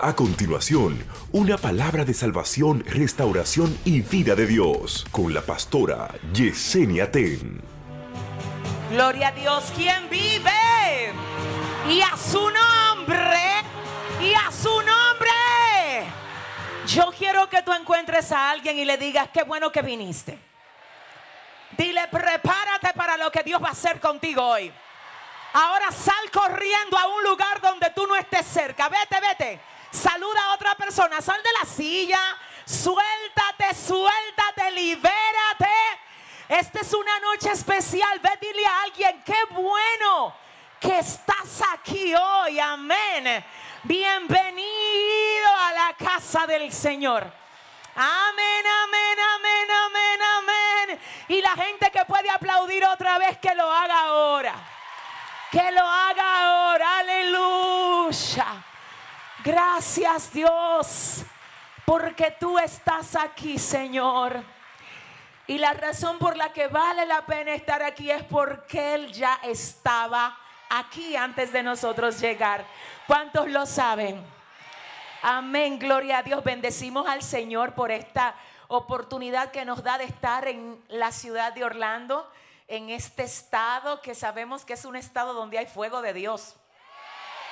A continuación, una palabra de salvación, restauración y vida de Dios con la pastora Yesenia Ten. Gloria a Dios, quien vive y a su nombre y a su nombre. Yo quiero que tú encuentres a alguien y le digas, qué bueno que viniste. Dile, prepárate para lo que Dios va a hacer contigo hoy. Ahora sal corriendo a un lugar donde tú no estés cerca. Vete, vete. Saluda a otra persona. Sal de la silla. Suéltate, suéltate, libérate. Esta es una noche especial. Ve, dile a alguien, qué bueno que estás aquí hoy. Amén. Bienvenido a la casa del Señor. Amén, amén, amén, amén, amén. Y la gente que puede aplaudir otra vez, que lo haga ahora. Que lo haga ahora. Aleluya. Gracias Dios, porque tú estás aquí, Señor. Y la razón por la que vale la pena estar aquí es porque Él ya estaba aquí antes de nosotros llegar. ¿Cuántos lo saben? Amén, gloria a Dios. Bendecimos al Señor por esta oportunidad que nos da de estar en la ciudad de Orlando, en este estado que sabemos que es un estado donde hay fuego de Dios.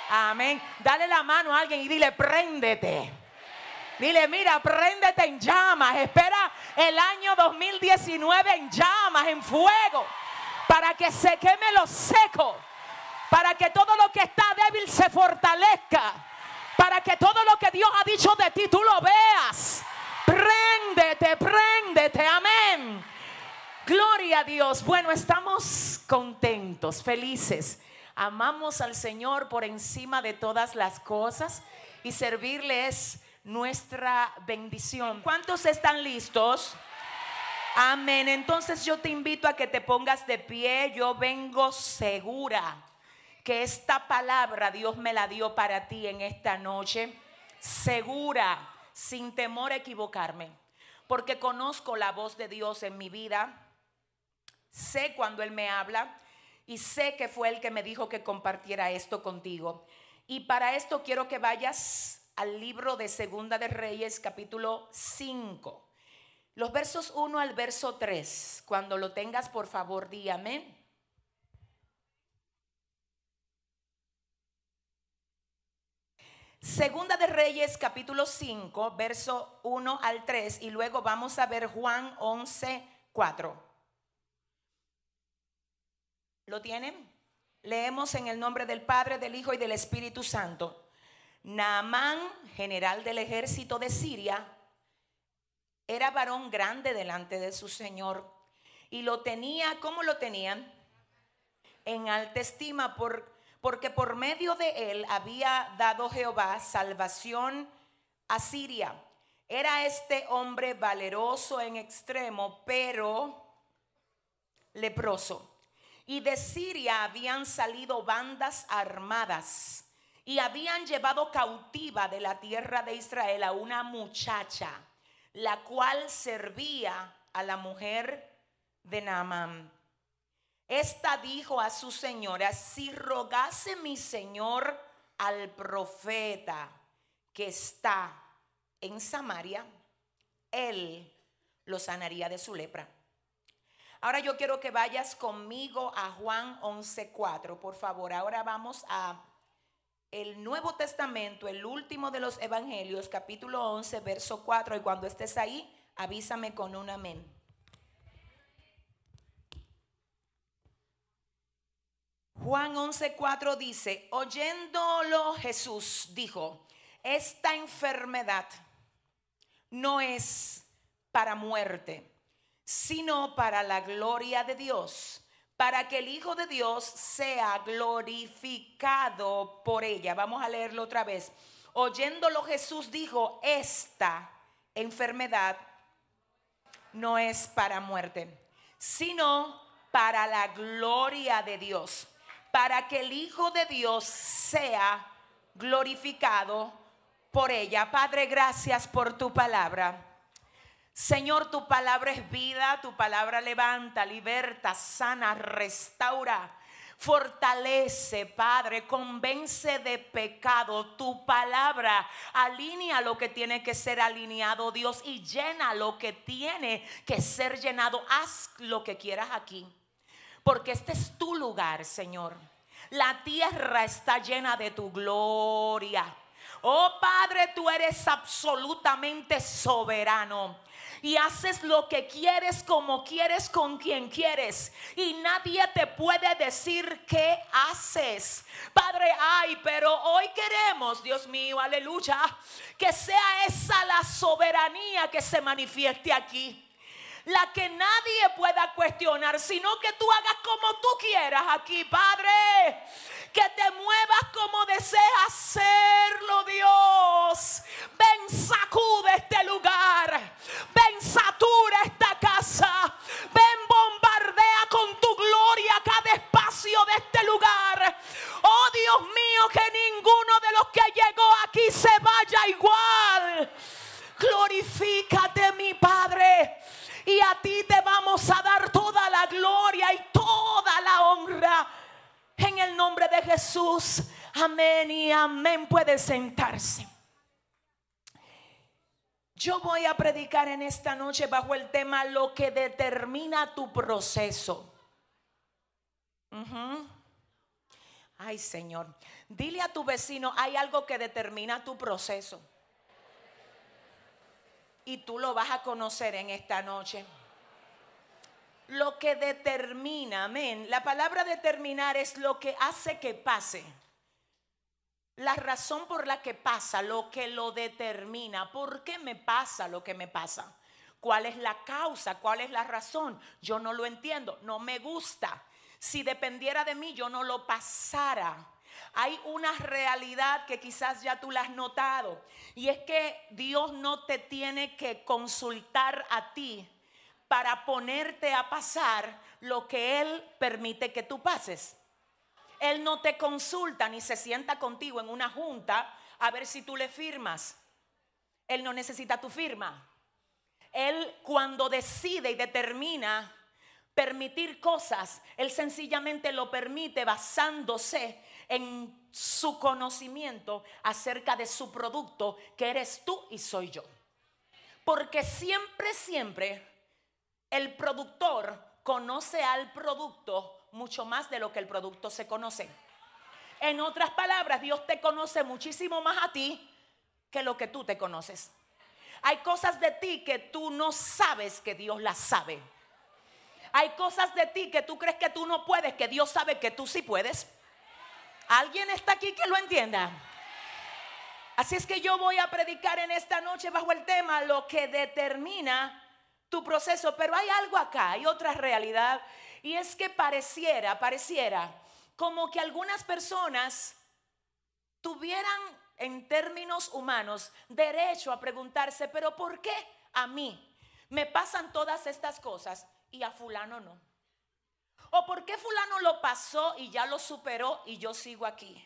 Amén. Dale la mano a alguien y dile, préndete. Dile, mira, préndete en llamas. Espera el año 2019 en llamas, en fuego. Para que se queme lo seco. Para que todo lo que está débil se fortalezca. Para que todo lo que Dios ha dicho de ti tú lo veas. Préndete, préndete. Amén. Gloria a Dios. Bueno, estamos contentos, felices amamos al Señor por encima de todas las cosas y servirle es nuestra bendición. ¿Cuántos están listos? Amén. Entonces yo te invito a que te pongas de pie. Yo vengo segura que esta palabra Dios me la dio para ti en esta noche. Segura, sin temor a equivocarme. Porque conozco la voz de Dios en mi vida. Sé cuando Él me habla y sé que fue el que me dijo que compartiera esto contigo. Y para esto quiero que vayas al libro de Segunda de Reyes, capítulo 5. Los versos 1 al verso 3. Cuando lo tengas, por favor, di amén. Segunda de Reyes, capítulo 5, verso 1 al 3. Y luego vamos a ver Juan 11, 4. ¿Lo tienen? Leemos en el nombre del Padre, del Hijo y del Espíritu Santo. Naamán, general del ejército de Siria, era varón grande delante de su Señor y lo tenía, ¿cómo lo tenían? En alta estima por, porque por medio de él había dado Jehová salvación a Siria. Era este hombre valeroso en extremo, pero leproso. Y de Siria habían salido bandas armadas y habían llevado cautiva de la tierra de Israel a una muchacha, la cual servía a la mujer de Naamán. Esta dijo a su señora, si rogase mi señor al profeta que está en Samaria, él lo sanaría de su lepra. Ahora yo quiero que vayas conmigo a Juan 11:4, por favor. Ahora vamos a el Nuevo Testamento, el último de los evangelios, capítulo 11, verso 4, y cuando estés ahí, avísame con un amén. Juan 11:4 dice, oyéndolo Jesús dijo, esta enfermedad no es para muerte sino para la gloria de Dios, para que el Hijo de Dios sea glorificado por ella. Vamos a leerlo otra vez. Oyéndolo Jesús dijo, esta enfermedad no es para muerte, sino para la gloria de Dios, para que el Hijo de Dios sea glorificado por ella. Padre, gracias por tu palabra. Señor, tu palabra es vida, tu palabra levanta, liberta, sana, restaura. Fortalece, Padre, convence de pecado. Tu palabra alinea lo que tiene que ser alineado, Dios, y llena lo que tiene que ser llenado. Haz lo que quieras aquí, porque este es tu lugar, Señor. La tierra está llena de tu gloria. Oh Padre, tú eres absolutamente soberano y haces lo que quieres, como quieres, con quien quieres. Y nadie te puede decir qué haces. Padre, ay, pero hoy queremos, Dios mío, aleluya, que sea esa la soberanía que se manifieste aquí la que nadie pueda cuestionar, sino que tú hagas como tú quieras aquí, Padre. Que te muevas como deseas hacerlo, Dios. Ven, sacude este lugar. Ven, satura esta casa. Ven, bombardea con tu gloria cada espacio de este lugar. Oh Dios mío, que ninguno de los que llegó aquí se vaya igual. Glorifícate, mi Padre. Y a ti te vamos a dar toda la gloria y toda la honra. En el nombre de Jesús. Amén y amén. Puede sentarse. Yo voy a predicar en esta noche bajo el tema lo que determina tu proceso. Ay Señor, dile a tu vecino, hay algo que determina tu proceso y tú lo vas a conocer en esta noche. Lo que determina, amén. La palabra determinar es lo que hace que pase. La razón por la que pasa, lo que lo determina. ¿Por qué me pasa lo que me pasa? ¿Cuál es la causa? ¿Cuál es la razón? Yo no lo entiendo, no me gusta. Si dependiera de mí, yo no lo pasara hay una realidad que quizás ya tú la has notado. Y es que Dios no te tiene que consultar a ti para ponerte a pasar lo que Él permite que tú pases. Él no te consulta ni se sienta contigo en una junta a ver si tú le firmas. Él no necesita tu firma. Él cuando decide y determina permitir cosas, Él sencillamente lo permite basándose en su conocimiento acerca de su producto, que eres tú y soy yo. Porque siempre, siempre el productor conoce al producto mucho más de lo que el producto se conoce. En otras palabras, Dios te conoce muchísimo más a ti que lo que tú te conoces. Hay cosas de ti que tú no sabes que Dios las sabe. Hay cosas de ti que tú crees que tú no puedes, que Dios sabe que tú sí puedes. ¿Alguien está aquí que lo entienda? Así es que yo voy a predicar en esta noche bajo el tema lo que determina tu proceso, pero hay algo acá, hay otra realidad, y es que pareciera, pareciera como que algunas personas tuvieran en términos humanos derecho a preguntarse, pero ¿por qué a mí me pasan todas estas cosas y a fulano no? ¿O por qué fulano lo pasó y ya lo superó y yo sigo aquí?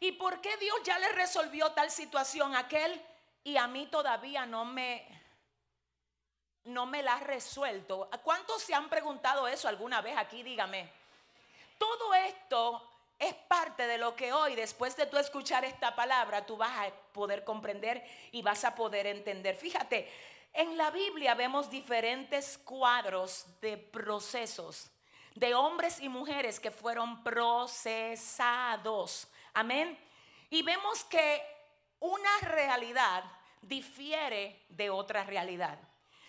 ¿Y por qué Dios ya le resolvió tal situación a aquel y a mí todavía no me no me la ha resuelto? ¿Cuántos se han preguntado eso alguna vez aquí? Dígame. Todo esto es parte de lo que hoy, después de tú escuchar esta palabra, tú vas a poder comprender y vas a poder entender. Fíjate, en la Biblia vemos diferentes cuadros de procesos de hombres y mujeres que fueron procesados. Amén. Y vemos que una realidad difiere de otra realidad.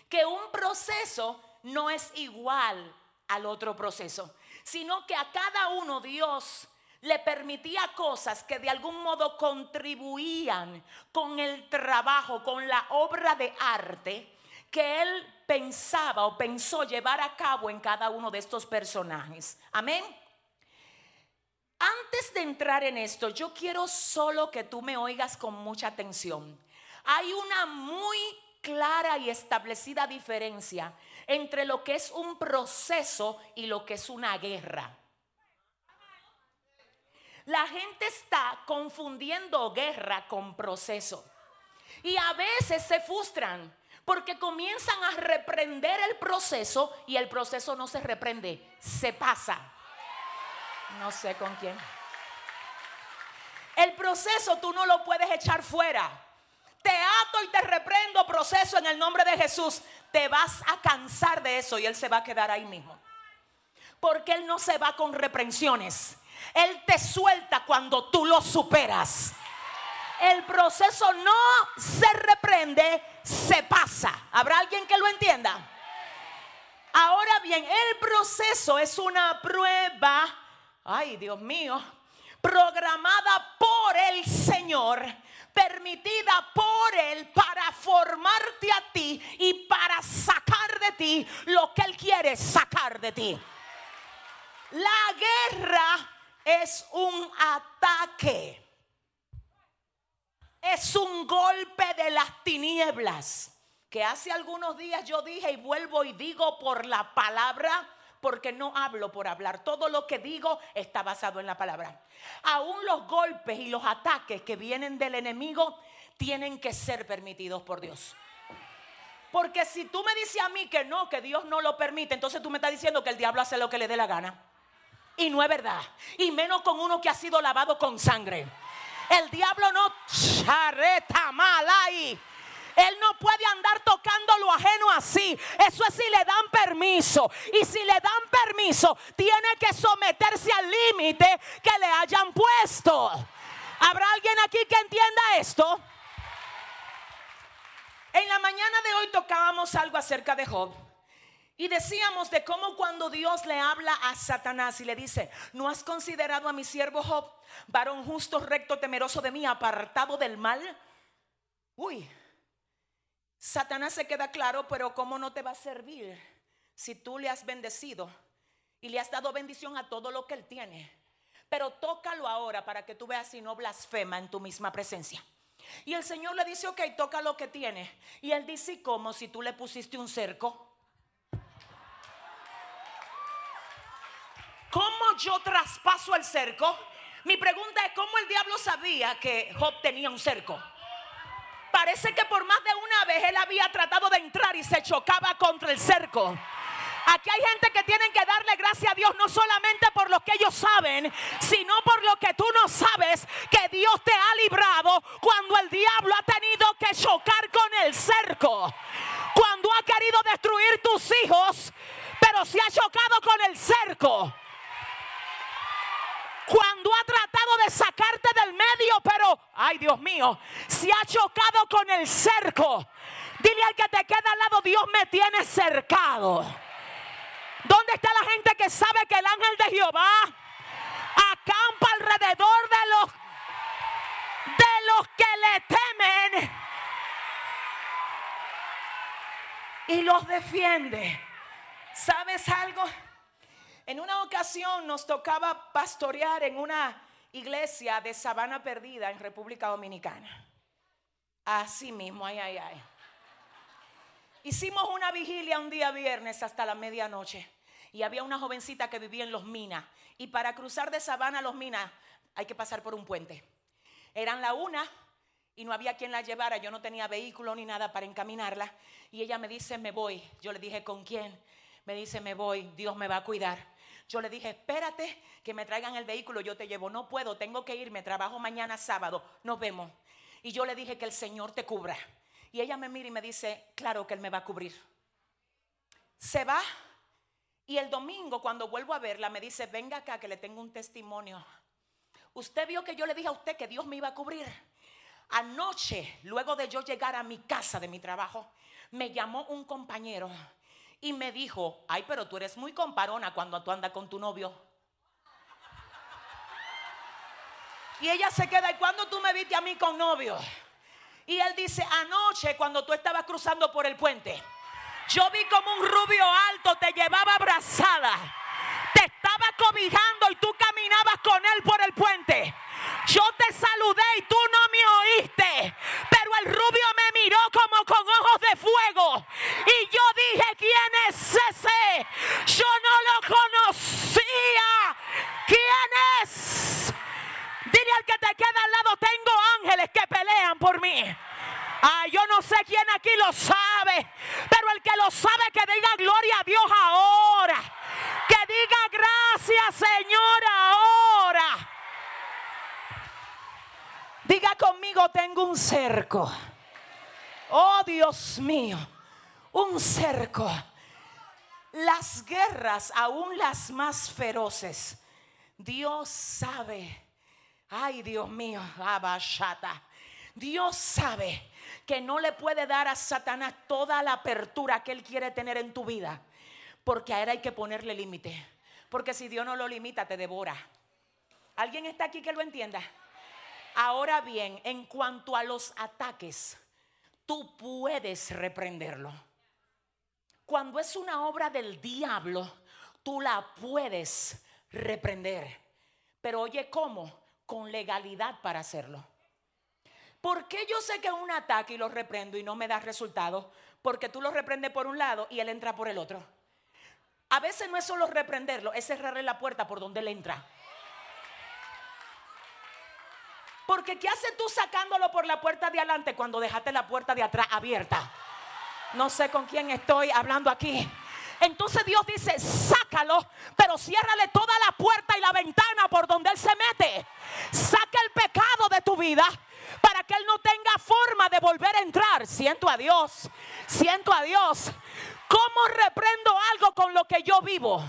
Que un proceso no es igual al otro proceso, sino que a cada uno Dios le permitía cosas que de algún modo contribuían con el trabajo, con la obra de arte que él pensaba o pensó llevar a cabo en cada uno de estos personajes. Amén. Antes de entrar en esto, yo quiero solo que tú me oigas con mucha atención. Hay una muy clara y establecida diferencia entre lo que es un proceso y lo que es una guerra. La gente está confundiendo guerra con proceso. Y a veces se frustran porque comienzan a reprender el proceso y el proceso no se reprende, se pasa. No sé con quién. El proceso tú no lo puedes echar fuera. Te ato y te reprendo proceso en el nombre de Jesús. Te vas a cansar de eso y Él se va a quedar ahí mismo. Porque Él no se va con reprensiones. Él te suelta cuando tú lo superas. El proceso no se reprende, se pasa. ¿Habrá alguien que lo entienda? Ahora bien, el proceso es una prueba, ay Dios mío, programada por el Señor, permitida por Él para formarte a ti y para sacar de ti lo que Él quiere sacar de ti. La guerra es un ataque. Es un golpe de las tinieblas. Que hace algunos días yo dije y vuelvo y digo por la palabra porque no hablo por hablar. Todo lo que digo está basado en la palabra. Aún los golpes y los ataques que vienen del enemigo tienen que ser permitidos por Dios. Porque si tú me dices a mí que no, que Dios no lo permite, entonces tú me estás diciendo que el diablo hace lo que le dé la gana. Y no es verdad. Y menos con uno que ha sido lavado con sangre. El diablo no charreta mal ahí. Él no puede andar tocando lo ajeno así. Eso es si le dan permiso. Y si le dan permiso, tiene que someterse al límite que le hayan puesto. ¿Habrá alguien aquí que entienda esto? En la mañana de hoy tocábamos algo acerca de Job. Y decíamos de cómo cuando Dios le habla a Satanás y le dice, ¿no has considerado a mi siervo Job, varón justo, recto, temeroso de mí, apartado del mal? Uy, Satanás se queda claro, pero ¿cómo no te va a servir si tú le has bendecido y le has dado bendición a todo lo que él tiene? Pero tócalo ahora para que tú veas si no blasfema en tu misma presencia. Y el Señor le dice, ok, toca lo que tiene. Y él dice, ¿cómo si tú le pusiste un cerco? ¿Cómo yo traspaso el cerco? Mi pregunta es, ¿cómo el diablo sabía que Job tenía un cerco? Parece que por más de una vez él había tratado de entrar y se chocaba contra el cerco. Aquí hay gente que tienen que darle gracias a Dios no solamente por lo que ellos saben, sino por lo que tú no sabes que Dios te ha librado cuando el diablo ha tenido que chocar con el cerco. Cuando ha querido destruir tus hijos, pero se ha chocado con el cerco cuando ha tratado de sacarte del medio, pero, ay Dios mío, se ha chocado con el cerco. Dile al que te queda al lado, Dios me tiene cercado. ¿Dónde está la gente que sabe que el ángel de Jehová acampa alrededor de los de los que le temen y los defiende? ¿Sabes algo? En una ocasión nos tocaba pastorear en una iglesia de Sabana Perdida en República Dominicana. Así mismo, ay, ay, ay. Hicimos una vigilia un día viernes hasta la medianoche y había una jovencita que vivía en Los Minas y para cruzar de Sabana a Los Minas hay que pasar por un puente. Eran la una y no había quien la llevara, yo no tenía vehículo ni nada para encaminarla y ella me dice, me voy. Yo le dije, ¿con quién? Me dice, me voy, Dios me va a cuidar. Yo le dije, espérate que me traigan el vehículo, yo te llevo. No puedo, tengo que irme, trabajo mañana sábado, nos vemos. Y yo le dije que el Señor te cubra. Y ella me mira y me dice, claro que Él me va a cubrir. Se va y el domingo cuando vuelvo a verla me dice, venga acá que le tengo un testimonio. Usted vio que yo le dije a usted que Dios me iba a cubrir. Anoche, luego de yo llegar a mi casa de mi trabajo, me llamó un compañero y me dijo, ay, pero tú eres muy comparona cuando tú andas con tu novio. Y ella se queda, ¿y cuando tú me viste a mí con novio? Y él dice, anoche cuando tú estabas cruzando por el puente, yo vi como un rubio alto te llevaba abrazada, te estaba cobijando y tú caminabas con él por el puente. Yo te saludé y tú no me oíste. Pero el rubio me miró como con ojos de fuego. Y yo dije, ¿quién es ese? Yo no lo conocía. ¿Quién es? Dile al que te queda al lado, tengo ángeles que pelean por mí. Ah, yo no sé quién aquí lo sabe, pero el que lo sabe que diga gloria a Dios ahora. Que diga gracias, Señor, ahora. Diga conmigo, tengo un cerco. Oh Dios mío, un cerco. Las guerras, aún las más feroces, Dios sabe. Ay, Dios mío, abashata. Dios sabe que no le puede dar a Satanás toda la apertura que él quiere tener en tu vida, porque a él hay que ponerle límite. Porque si Dios no lo limita, te devora. ¿Alguien está aquí que lo entienda? Ahora bien, en cuanto a los ataques, tú puedes reprenderlo. Cuando es una obra del diablo, tú la puedes reprender. Pero oye, ¿cómo? Con legalidad para hacerlo. ¿Por qué yo sé que es un ataque y lo reprendo y no me da resultado? Porque tú lo reprendes por un lado y él entra por el otro. A veces no es solo reprenderlo, es cerrarle la puerta por donde él entra. Porque ¿qué haces tú sacándolo por la puerta de adelante cuando dejaste la puerta de atrás abierta? No sé con quién estoy hablando aquí. Entonces Dios dice, sácalo, pero ciérrale toda la puerta y la ventana por donde Él se mete. Saca el pecado de tu vida para que Él no tenga forma de volver a entrar. Siento a Dios, siento a Dios. ¿Cómo reprendo algo con lo que yo vivo?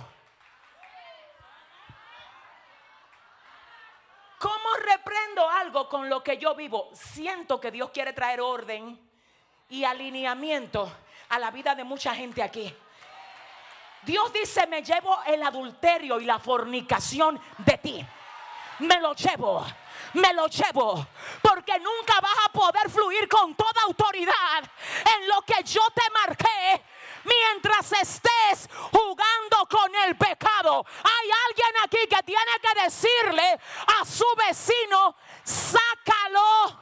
¿Cómo reprendo algo con lo que yo vivo? Siento que Dios quiere traer orden y alineamiento a la vida de mucha gente aquí. Dios dice, me llevo el adulterio y la fornicación de ti. Me lo llevo, me lo llevo. Porque nunca vas a poder fluir con toda autoridad en lo que yo te marqué mientras estés jugando con el pecado. Hay alguien aquí que tiene que decirle a su vecino, sácalo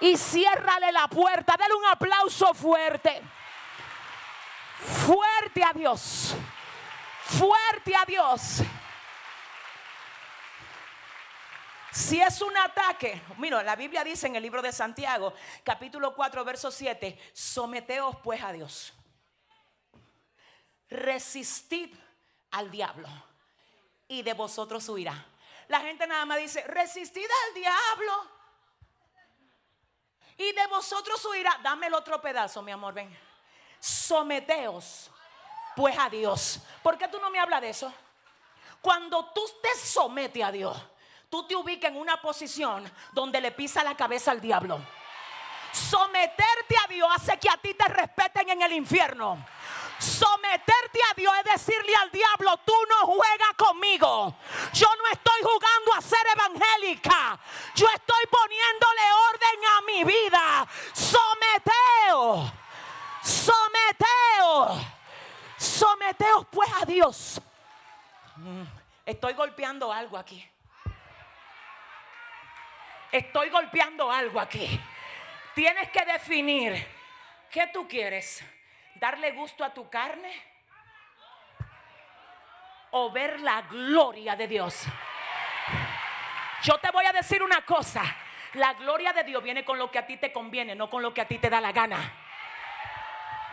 y ciérrale la puerta. Dale un aplauso fuerte. Fuerte a Dios. Fuerte a Dios. Si es un ataque, mira, la Biblia dice en el libro de Santiago, capítulo 4, verso 7, someteos pues a Dios resistid al diablo y de vosotros huirá. La gente nada más dice, resistid al diablo y de vosotros huirá. Dame el otro pedazo, mi amor, ven. Someteos pues a Dios. ¿Por qué tú no me hablas de eso? Cuando tú te sometes a Dios, tú te ubicas en una posición donde le pisa la cabeza al diablo. Someterte a Dios hace que a ti te respeten en el infierno. Someterte a Dios es decirle al diablo, tú no juegas conmigo. Yo no estoy jugando a ser evangélica. Yo estoy poniéndole orden a mi vida. Someteo. Someteo. Someteo pues a Dios. Mm, estoy golpeando algo aquí. Estoy golpeando algo aquí. Tienes que definir qué tú quieres darle gusto a tu carne o ver la gloria de Dios. Yo te voy a decir una cosa, la gloria de Dios viene con lo que a ti te conviene, no con lo que a ti te da la gana.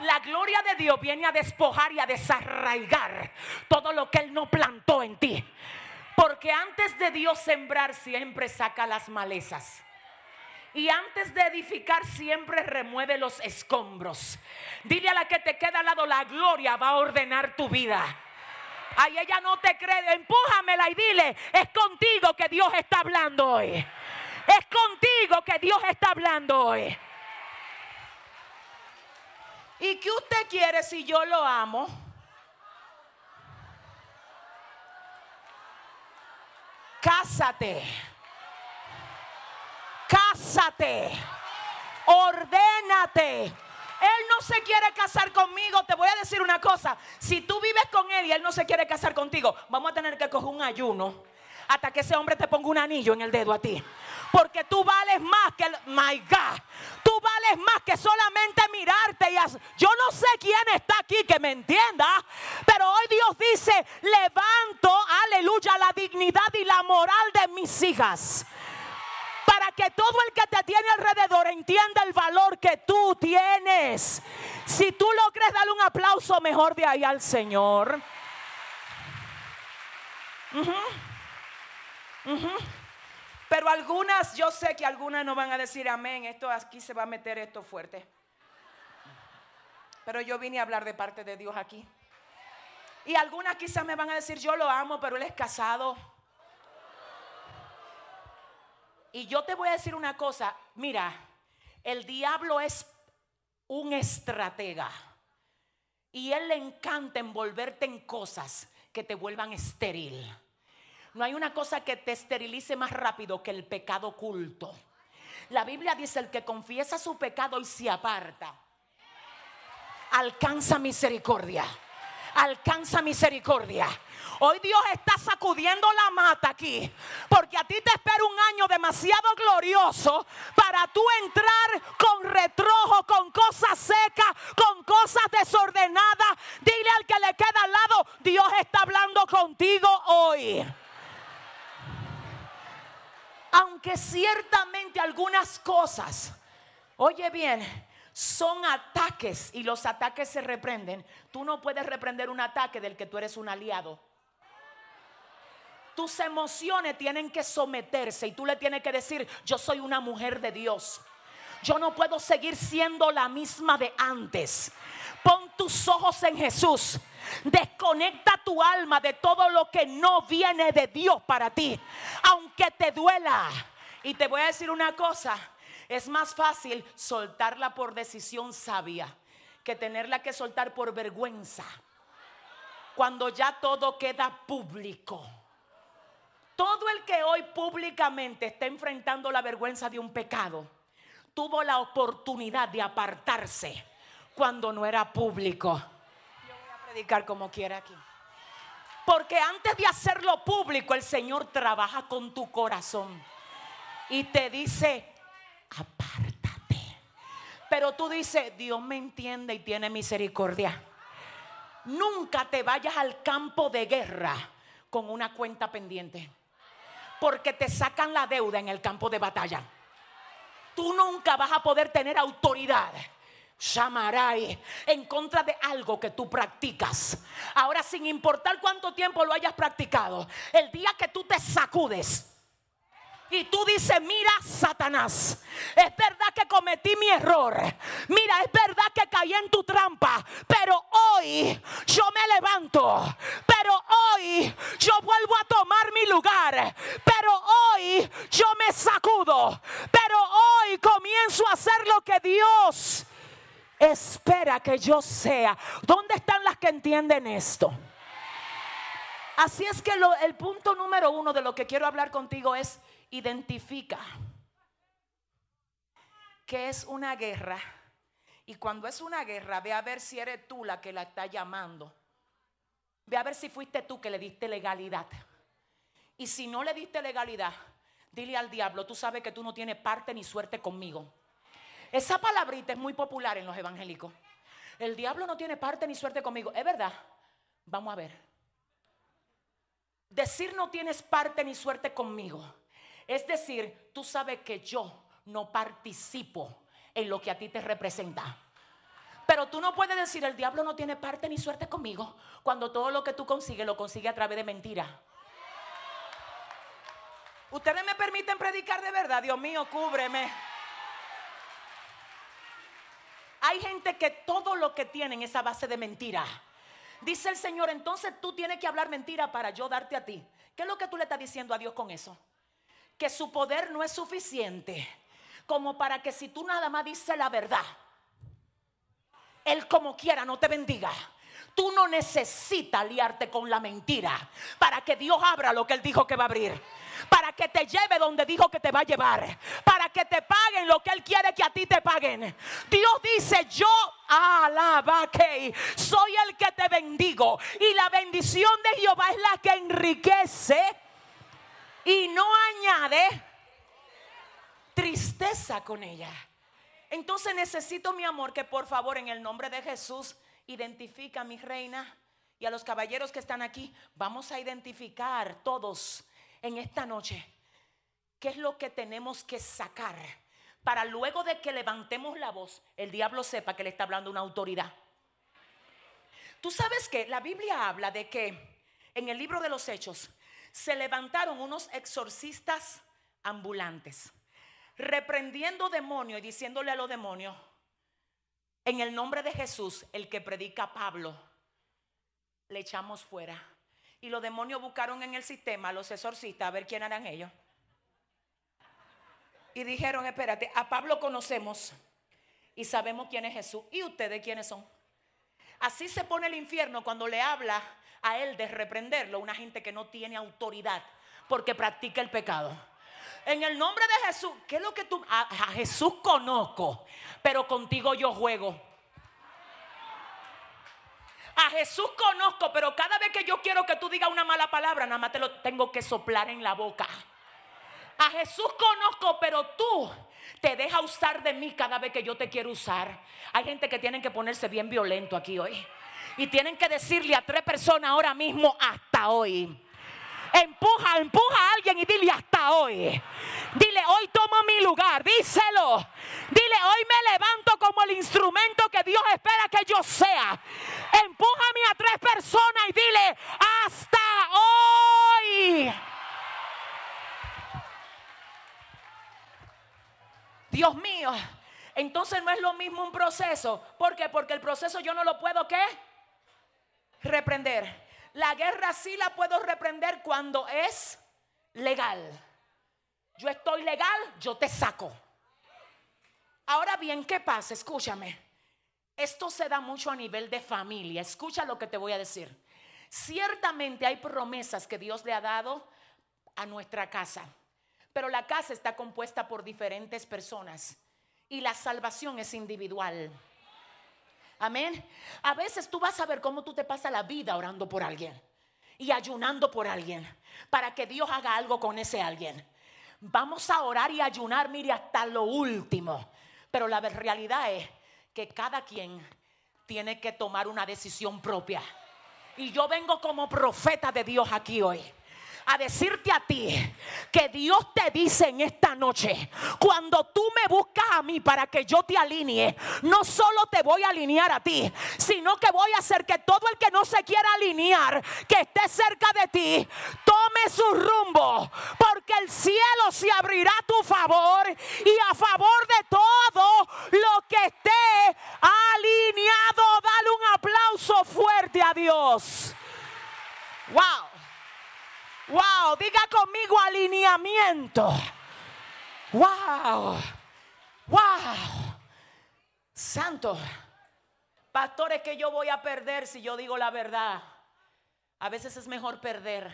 La gloria de Dios viene a despojar y a desarraigar todo lo que Él no plantó en ti. Porque antes de Dios sembrar siempre saca las malezas. Y antes de edificar siempre remueve los escombros. Dile a la que te queda al lado, la gloria va a ordenar tu vida. Ay, ella no te cree, empújamela y dile, es contigo que Dios está hablando hoy. Es contigo que Dios está hablando hoy. ¿Y qué usted quiere si yo lo amo? Cásate. Cásate. Ordénate. Él no se quiere casar conmigo. Te voy a decir una cosa. Si tú vives con él y él no se quiere casar contigo, vamos a tener que coger un ayuno hasta que ese hombre te ponga un anillo en el dedo a ti. Porque tú vales más que, el, my God, tú vales más que solamente mirarte y. Yo no sé quién está aquí que me entienda, pero hoy Dios dice, levanto, aleluya, la dignidad y la moral de mis hijas que todo el que te tiene alrededor entienda el valor que tú tienes. Si tú lo crees, dale un aplauso mejor de ahí al Señor. Pero algunas, yo sé que algunas no van a decir amén. Esto aquí se va a meter esto fuerte. Pero yo vine a hablar de parte de Dios aquí. Y algunas quizás me van a decir, yo lo amo, pero él es casado. Y yo te voy a decir una cosa, mira, el diablo es un estratega. Y él le encanta envolverte en cosas que te vuelvan estéril. No hay una cosa que te esterilice más rápido que el pecado oculto. La Biblia dice, el que confiesa su pecado y se aparta, alcanza misericordia alcanza misericordia. Hoy Dios está sacudiendo la mata aquí. Porque a ti te espera un año demasiado glorioso para tú entrar con retrojo, con cosas secas, con cosas desordenadas. Dile al que le queda al lado, Dios está hablando contigo hoy. Aunque ciertamente algunas cosas, oye bien, son ataques y los ataques se reprenden. Tú no puedes reprender un ataque del que tú eres un aliado. Tus emociones tienen que someterse y tú le tienes que decir, yo soy una mujer de Dios. Yo no puedo seguir siendo la misma de antes. Pon tus ojos en Jesús. Desconecta tu alma de todo lo que no viene de Dios para ti. Aunque te duela. Y te voy a decir una cosa. Es más fácil soltarla por decisión sabia que tenerla que soltar por vergüenza. Cuando ya todo queda público. Todo el que hoy públicamente está enfrentando la vergüenza de un pecado, tuvo la oportunidad de apartarse cuando no era público. Yo voy a predicar como quiera aquí. Porque antes de hacerlo público, el Señor trabaja con tu corazón y te dice, apártate. Pero tú dices, Dios me entiende y tiene misericordia. Nunca te vayas al campo de guerra con una cuenta pendiente. Porque te sacan la deuda en el campo de batalla. Tú nunca vas a poder tener autoridad Shamarai en contra de algo que tú practicas. Ahora, sin importar cuánto tiempo lo hayas practicado, el día que tú te sacudes y tú dices, mira Satanás, es verdad que cometí mi error. Mira, es verdad que caí en tu trampa. Pero hoy yo me levanto. Pero hoy yo vuelvo a tomar mi lugar. Pero hoy yo me sacudo. Pero hoy comienzo a hacer lo que Dios espera que yo sea. ¿Dónde están las que entienden esto? Así es que el punto número uno de lo que quiero hablar contigo es identifica que es una guerra. Y cuando es una guerra, ve a ver si eres tú la que la está llamando. Ve a ver si fuiste tú que le diste legalidad. Y si no le diste legalidad, dile al diablo, tú sabes que tú no tienes parte ni suerte conmigo. Esa palabrita es muy popular en los evangélicos. El diablo no tiene parte ni suerte conmigo. Es verdad. Vamos a ver. Decir no tienes parte ni suerte conmigo es decir, tú sabes que yo no participo en lo que a ti te representa. Pero tú no puedes decir, el diablo no tiene parte ni suerte conmigo, cuando todo lo que tú consigues lo consigue a través de mentira. Ustedes me permiten predicar de verdad, Dios mío, cúbreme. Hay gente que todo lo que tienen es a base de mentira. Dice el Señor, entonces tú tienes que hablar mentira para yo darte a ti. ¿Qué es lo que tú le estás diciendo a Dios con eso? Que su poder no es suficiente como para que si tú nada más dices la verdad, Él como quiera no te bendiga. Tú no necesitas liarte con la mentira para que Dios abra lo que Él dijo que va a abrir. Para que te lleve donde dijo que te va a llevar. Para que te paguen lo que Él quiere que a ti te paguen. Dios dice, yo alaba soy el que te bendigo. Y la bendición de Jehová es la que enriquece y no añade tristeza con ella. Entonces necesito, mi amor, que por favor en el nombre de Jesús identifica a mi reina y a los caballeros que están aquí. Vamos a identificar todos en esta noche qué es lo que tenemos que sacar para luego de que levantemos la voz, el diablo sepa que le está hablando una autoridad. Tú sabes que la Biblia habla de que en el libro de los Hechos se levantaron unos exorcistas ambulantes, reprendiendo demonios y diciéndole a los demonios, en el nombre de Jesús, el que predica Pablo, le echamos fuera. Y los demonios buscaron en el sistema a los exorcistas a ver quién eran ellos. Y dijeron, espérate, a Pablo conocemos y sabemos quién es Jesús. ¿Y ustedes quiénes son? Así se pone el infierno cuando le habla a él de reprenderlo, una gente que no tiene autoridad porque practica el pecado. En el nombre de Jesús, ¿qué es lo que tú... A, Jesús conozco, pero contigo yo juego. A Jesús conozco, pero cada vez que yo quiero que tú digas una mala palabra, nada más te lo tengo que soplar en la boca. A Jesús conozco, pero tú te deja usar de mí cada vez que yo te quiero usar. Hay gente que tienen que ponerse bien violento aquí hoy. Y tienen que decirle a tres personas ahora mismo hasta hoy. Empuja, empuja a alguien y dile hasta hoy. Dile, hoy tomo mi lugar. Díselo. Dile, hoy me levanto como el instrumento que Dios espera que yo sea. Empújame a tres personas y dile, hasta hoy. Dios mío. Entonces no es lo mismo un proceso. ¿Por qué? Porque el proceso yo no lo puedo ¿qué? Reprender. La guerra sí la puedo reprender cuando es legal. Yo estoy legal, yo te saco. Ahora bien, ¿qué pasa? Escúchame. Esto se da mucho a nivel de familia. Escucha lo que te voy a decir. Ciertamente hay promesas que Dios le ha dado a nuestra casa. Pero la casa está compuesta por diferentes personas y la salvación es individual. Amén. A veces tú vas a ver cómo tú te pasas la vida orando por alguien y ayunando por alguien para que Dios haga algo con ese alguien. Vamos a orar y ayunar, mire, hasta lo último. Pero la realidad es que cada quien tiene que tomar una decisión propia. Y yo vengo como profeta de Dios aquí hoy a decirte a ti que Dios te dice en esta noche, cuando tú me buscas a mí para que yo te alinee, no solo te voy a alinear a ti, sino que voy a hacer que todo el que no se quiera alinear, que esté cerca de ti, tome su rumbo, porque el cielo se abrirá a tu favor y a favor de todo lo que esté alineado. Dale un aplauso fuerte a Dios. Wow. Wow, diga conmigo alineamiento. Wow, wow. Santo, pastores que yo voy a perder si yo digo la verdad. A veces es mejor perder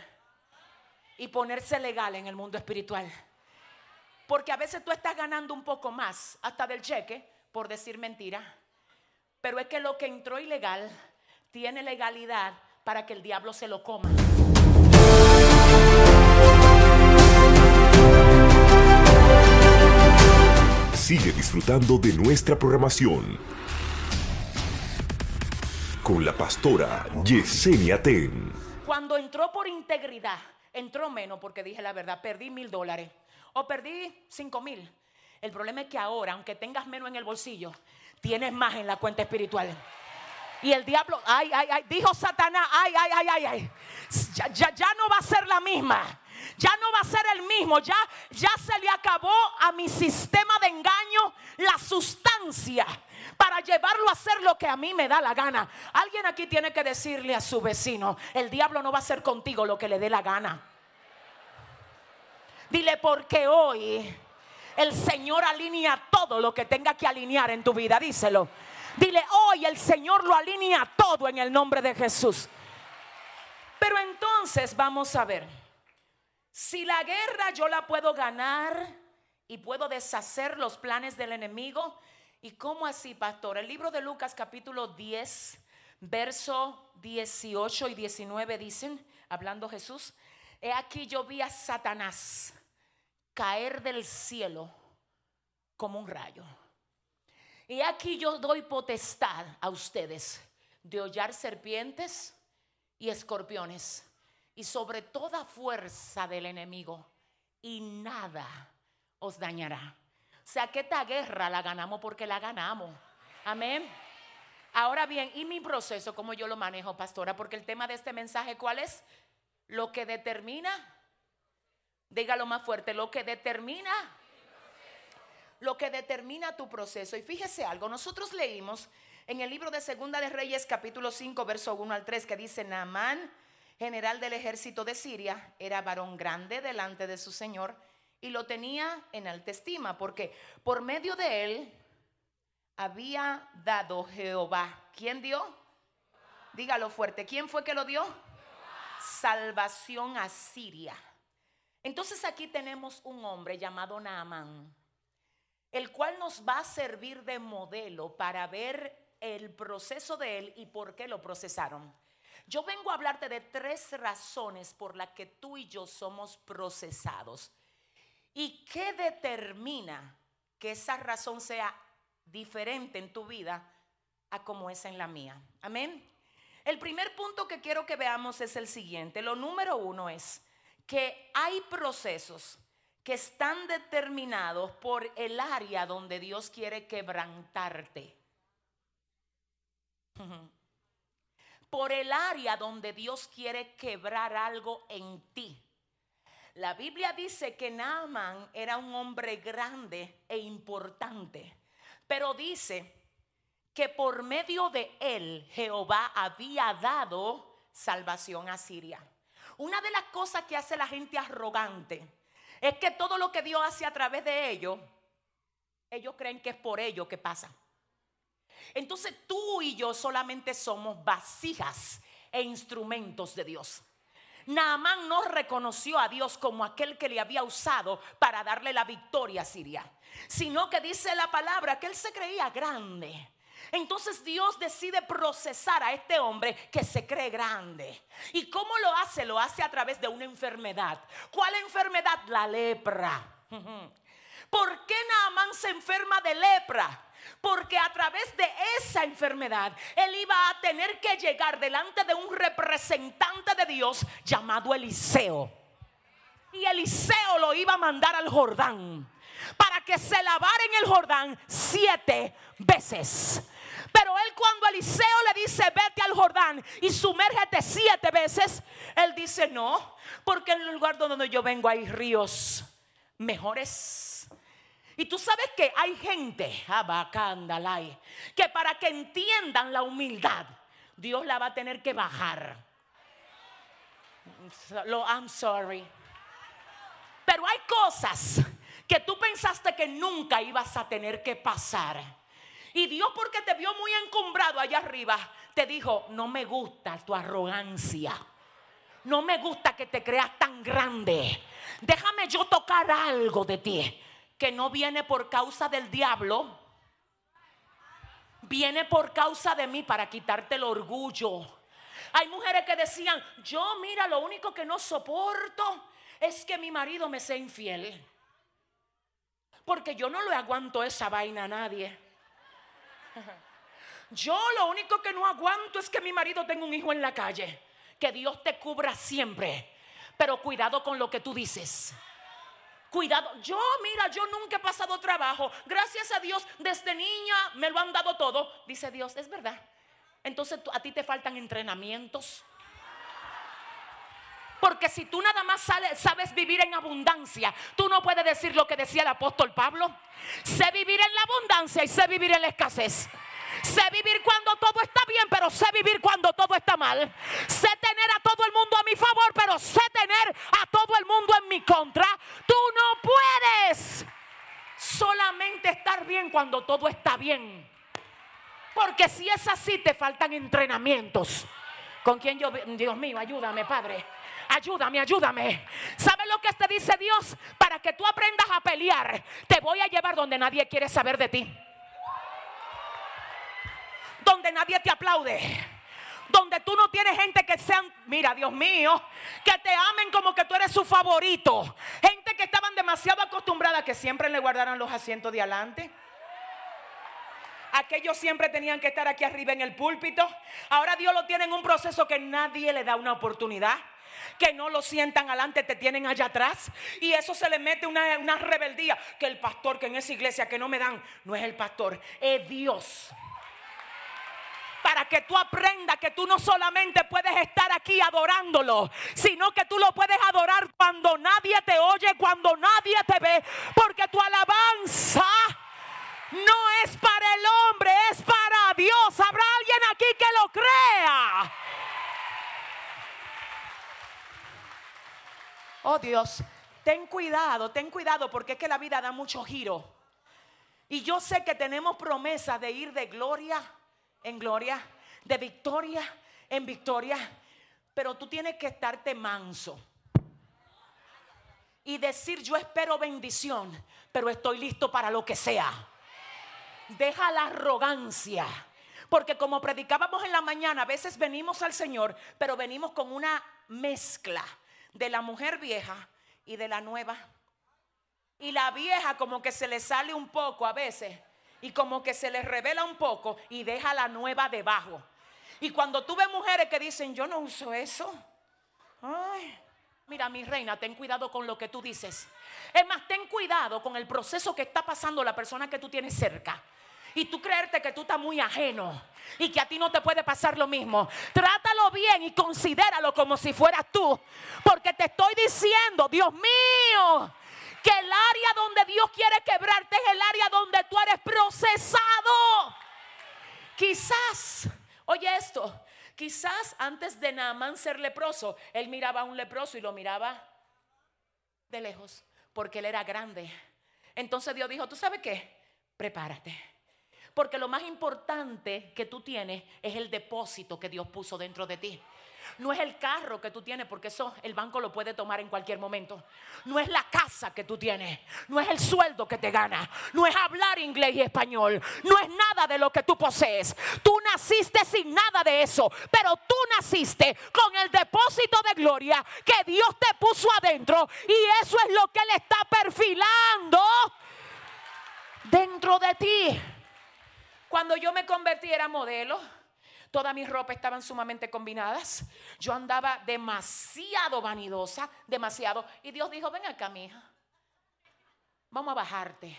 y ponerse legal en el mundo espiritual. Porque a veces tú estás ganando un poco más, hasta del cheque, por decir mentira. Pero es que lo que entró ilegal tiene legalidad para que el diablo se lo coma. Sigue disfrutando de nuestra programación con la pastora Yesenia Ten. Cuando entró por integridad, entró menos porque dije la verdad, perdí mil dólares o perdí cinco mil. El problema es que ahora, aunque tengas menos en el bolsillo, tienes más en la cuenta espiritual. Y el diablo, ay, ay, ay, dijo Satanás, ay, ay, ay, ay, ay, ya, ya, ya no va a ser la misma ya no va a ser el mismo, ya, ya se le acabó a mi sistema de engaño la sustancia para llevarlo a hacer lo que a mí me da la gana. Alguien aquí tiene que decirle a su vecino, el diablo no va a hacer contigo lo que le dé la gana. Dile porque hoy el Señor alinea todo lo que tenga que alinear en tu vida, díselo. Dile, hoy el Señor lo alinea todo en el nombre de Jesús. Pero entonces vamos a ver. Si la guerra yo la puedo ganar y puedo deshacer los planes del enemigo, ¿y cómo así, pastor? El libro de Lucas capítulo 10, verso 18 y 19 dicen, hablando Jesús, he aquí yo vi a Satanás caer del cielo como un rayo. Y aquí yo doy potestad a ustedes de hollar serpientes y escorpiones y sobre toda fuerza del enemigo y nada os dañará. O sea que esta guerra la ganamos porque la ganamos. Amén. Ahora bien, ¿y mi proceso cómo yo lo manejo, pastora? Porque el tema de este mensaje, ¿cuál es? Lo que determina, dígalo más fuerte, lo que determina, lo que determina tu proceso. Y fíjese algo, nosotros leímos en el libro de Segunda de Reyes capítulo 5 verso 1 al 3 que dice Naamán, general del ejército de Siria, era varón grande delante de su señor y lo tenía en alta estima porque por medio de él había dado Jehová. ¿Quién dio? Dígalo fuerte. ¿Quién fue que lo dio? Salvación a Siria. Entonces aquí tenemos un hombre llamado Naamán, el cual nos va a servir de modelo para ver el proceso de él y por qué lo procesaron. Yo vengo a hablarte de tres razones por las que tú y yo somos procesados. ¿Y qué determina que esa razón sea diferente en tu vida a como es en la mía? Amén. El primer punto que quiero que veamos es el siguiente. Lo número uno es que hay procesos que están determinados por el área donde Dios quiere quebrantarte. Por el área donde Dios quiere quebrar algo en ti. La Biblia dice que Naaman era un hombre grande e importante, pero dice que por medio de él Jehová había dado salvación a Siria. Una de las cosas que hace la gente arrogante es que todo lo que Dios hace a través de ellos, ellos creen que es por ello que pasa. Entonces tú y yo solamente somos vasijas e instrumentos de Dios. Naamán no reconoció a Dios como aquel que le había usado para darle la victoria a Siria, sino que dice la palabra que él se creía grande. Entonces Dios decide procesar a este hombre que se cree grande. ¿Y cómo lo hace? Lo hace a través de una enfermedad. ¿Cuál enfermedad? La lepra. ¿Por qué Naamán se enferma de lepra? Porque a través de esa enfermedad él iba a tener que llegar delante de un representante de Dios llamado Eliseo. Y Eliseo lo iba a mandar al Jordán para que se lavara en el Jordán siete veces. Pero él cuando Eliseo le dice, vete al Jordán y sumérgete siete veces, él dice, no, porque en el lugar donde yo vengo hay ríos mejores y tú sabes que hay gente, que para que entiendan la humildad, Dios la va a tener que bajar. I'm sorry. Pero hay cosas que tú pensaste que nunca ibas a tener que pasar. Y Dios porque te vio muy encumbrado allá arriba, te dijo, no me gusta tu arrogancia. No me gusta que te creas tan grande. Déjame yo tocar algo de ti que no viene por causa del diablo, viene por causa de mí para quitarte el orgullo. Hay mujeres que decían, yo mira, lo único que no soporto es que mi marido me sea infiel. Porque yo no le aguanto esa vaina a nadie. Yo lo único que no aguanto es que mi marido tenga un hijo en la calle. Que Dios te cubra siempre. Pero cuidado con lo que tú dices. Cuidado, yo mira, yo nunca he pasado trabajo. Gracias a Dios, desde niña me lo han dado todo. Dice Dios, es verdad. Entonces a ti te faltan entrenamientos. Porque si tú nada más sabes vivir en abundancia, tú no puedes decir lo que decía el apóstol Pablo. Sé vivir en la abundancia y sé vivir en la escasez. Sé vivir cuando todo está bien, pero sé vivir cuando todo está mal. Sé tener a todo el mundo a mi favor, pero sé tener a todo el mundo en mi contra. Tú no puedes solamente estar bien cuando todo está bien. Porque si es así, te faltan entrenamientos. ¿Con quién yo? Dios mío, ayúdame, Padre. Ayúdame, ayúdame. ¿Sabes lo que te dice Dios? Para que tú aprendas a pelear, te voy a llevar donde nadie quiere saber de ti donde nadie te aplaude. Donde tú no tienes gente que sean, mira Dios mío, que te amen como que tú eres su favorito. Gente que estaban demasiado acostumbradas que siempre le guardaran los asientos de adelante. Aquellos siempre tenían que estar aquí arriba en el púlpito. Ahora Dios lo tiene en un proceso que nadie le da una oportunidad que no lo sientan adelante, te tienen allá atrás. Y eso se le mete una, una, rebeldía. Que el pastor, que en esa iglesia que no me dan, no es el pastor, es Dios para que tú aprendas que tú no solamente puedes estar aquí adorándolo, sino que tú lo puedes adorar cuando nadie te oye, cuando nadie te ve, porque tu alabanza no es para el hombre, es para Dios. ¿Habrá alguien aquí que lo crea? Oh Dios, ten cuidado, ten cuidado porque es que la vida da mucho giro. Y yo sé que tenemos promesa de ir de gloria en gloria, de victoria en victoria, pero tú tienes que estarte manso y decir yo espero bendición, pero estoy listo para lo que sea. Deja la arrogancia. Porque como predicábamos en la mañana, a veces venimos al Señor, pero venimos con una mezcla de la mujer vieja y de la nueva. Y la vieja como que se le sale un poco a veces y como que se le revela un poco y deja la nueva debajo. Y cuando tú ves mujeres que dicen, yo no uso eso. Ay, mira mi reina, ten cuidado con lo que tú dices. Es más, ten cuidado con el proceso que está pasando la persona que tú tienes cerca y tú creerte que tú estás muy ajeno y que a ti no te puede pasar lo mismo. Trátalo bien y considéralo como si fueras tú. Porque te estoy diciendo, Dios mío, que el área donde Dios quiere quebrarte es el área donde tú eres procesado. Quizás, oye esto, quizás antes de Naamán ser leproso, él miraba a un leproso y lo miraba de lejos, porque él era grande. Entonces Dios dijo, ¿tú sabes qué? Prepárate porque lo más importante que tú tienes es el depósito que Dios puso dentro de ti. No es el carro que tú tienes, porque eso el banco lo puede tomar en cualquier momento. No es la casa que tú tienes. No es el sueldo que te gana. No es hablar inglés y español. No es nada de lo que tú posees. Tú naciste sin nada de eso. Pero tú naciste con el depósito de gloria que Dios te puso adentro. Y eso es lo que Él está perfilando dentro de ti. Cuando yo me convertí era modelo. Todas mis ropas estaban sumamente combinadas. Yo andaba demasiado vanidosa, demasiado. Y Dios dijo, ven acá, mija. Vamos a bajarte.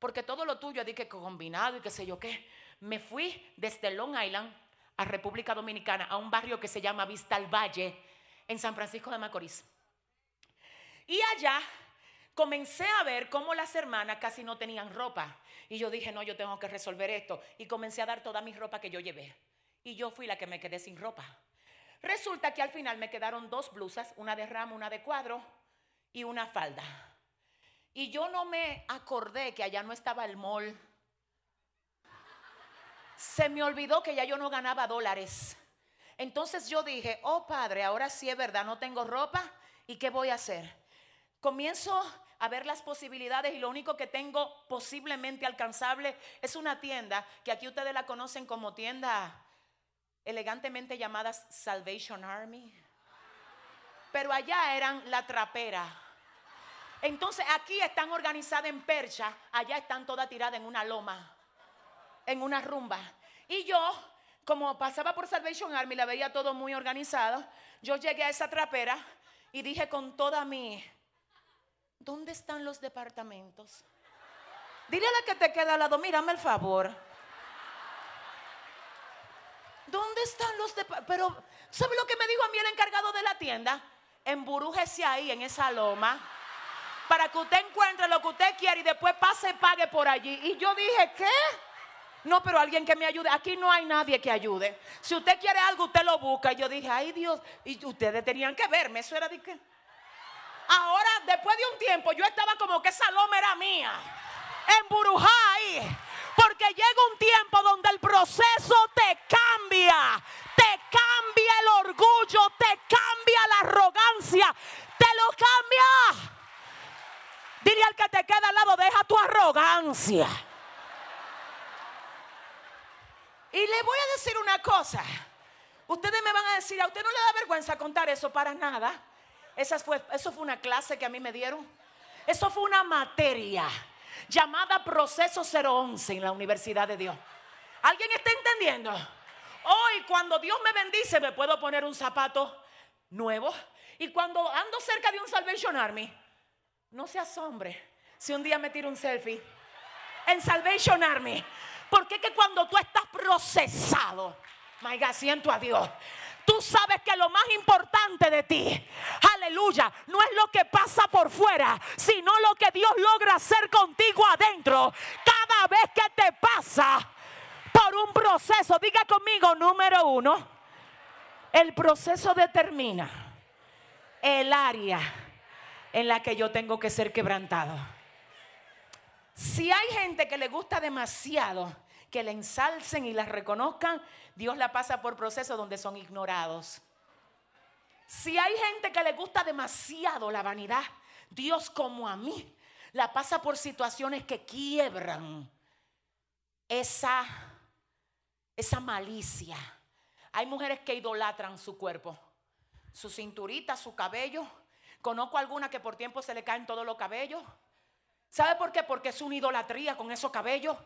Porque todo lo tuyo, di que combinado y qué sé yo qué. Me fui desde Long Island a República Dominicana, a un barrio que se llama Vista al Valle, en San Francisco de Macorís. Y allá comencé a ver cómo las hermanas casi no tenían ropa. Y yo dije, no, yo tengo que resolver esto. Y comencé a dar toda mi ropa que yo llevé. Y yo fui la que me quedé sin ropa. Resulta que al final me quedaron dos blusas, una de ramo, una de cuadro y una falda. Y yo no me acordé que allá no estaba el mall. Se me olvidó que ya yo no ganaba dólares. Entonces yo dije, oh padre, ahora sí es verdad, no tengo ropa. ¿Y qué voy a hacer? Comienzo a ver las posibilidades y lo único que tengo posiblemente alcanzable es una tienda que aquí ustedes la conocen como tienda elegantemente llamada Salvation Army. Pero allá eran la trapera. Entonces aquí están organizadas en percha, allá están todas tiradas en una loma, en una rumba. Y yo, como pasaba por Salvation Army, la veía todo muy organizado, yo llegué a esa trapera y dije con toda mi ¿dónde están los departamentos? Dile a la que te queda al lado, mírame el favor. ¿Dónde están los departamentos? Pero, ¿sabe lo que me dijo a mí el encargado de la tienda? Emburújese ahí en esa loma para que usted encuentre lo que usted quiere y después pase y pague por allí. Y yo dije, ¿qué? No, pero alguien que me ayude. Aquí no hay nadie que ayude. Si usted quiere algo, usted lo busca. Y yo dije, ay Dios, y ustedes tenían que verme. Eso era de qué. Ahora, después de un tiempo, yo estaba como que esa loma era mía. Emburujá ahí. Porque llega un tiempo donde el proceso te cambia. Te cambia el orgullo, te cambia la arrogancia, te lo cambia. Dile al que te queda al lado, deja tu arrogancia. Y le voy a decir una cosa. Ustedes me van a decir, a usted no le da vergüenza contar eso para nada. Esa fue, eso fue una clase que a mí me dieron. Eso fue una materia llamada Proceso 011 en la Universidad de Dios. ¿Alguien está entendiendo? Hoy cuando Dios me bendice me puedo poner un zapato nuevo. Y cuando ando cerca de un Salvation Army, no se asombre si un día me tiro un selfie en Salvation Army. Porque es que cuando tú estás procesado, my God, siento a Dios. Tú sabes que lo más importante de ti, aleluya, no es lo que pasa por fuera, sino lo que Dios logra hacer contigo adentro. Cada vez que te pasa por un proceso, diga conmigo, número uno, el proceso determina el área en la que yo tengo que ser quebrantado. Si hay gente que le gusta demasiado que le ensalcen y la reconozcan, Dios la pasa por procesos donde son ignorados. Si hay gente que le gusta demasiado la vanidad, Dios como a mí la pasa por situaciones que quiebran esa, esa malicia. Hay mujeres que idolatran su cuerpo, su cinturita, su cabello. Conozco alguna que por tiempo se le caen todos los cabellos. ¿Sabe por qué? Porque es una idolatría con esos cabellos.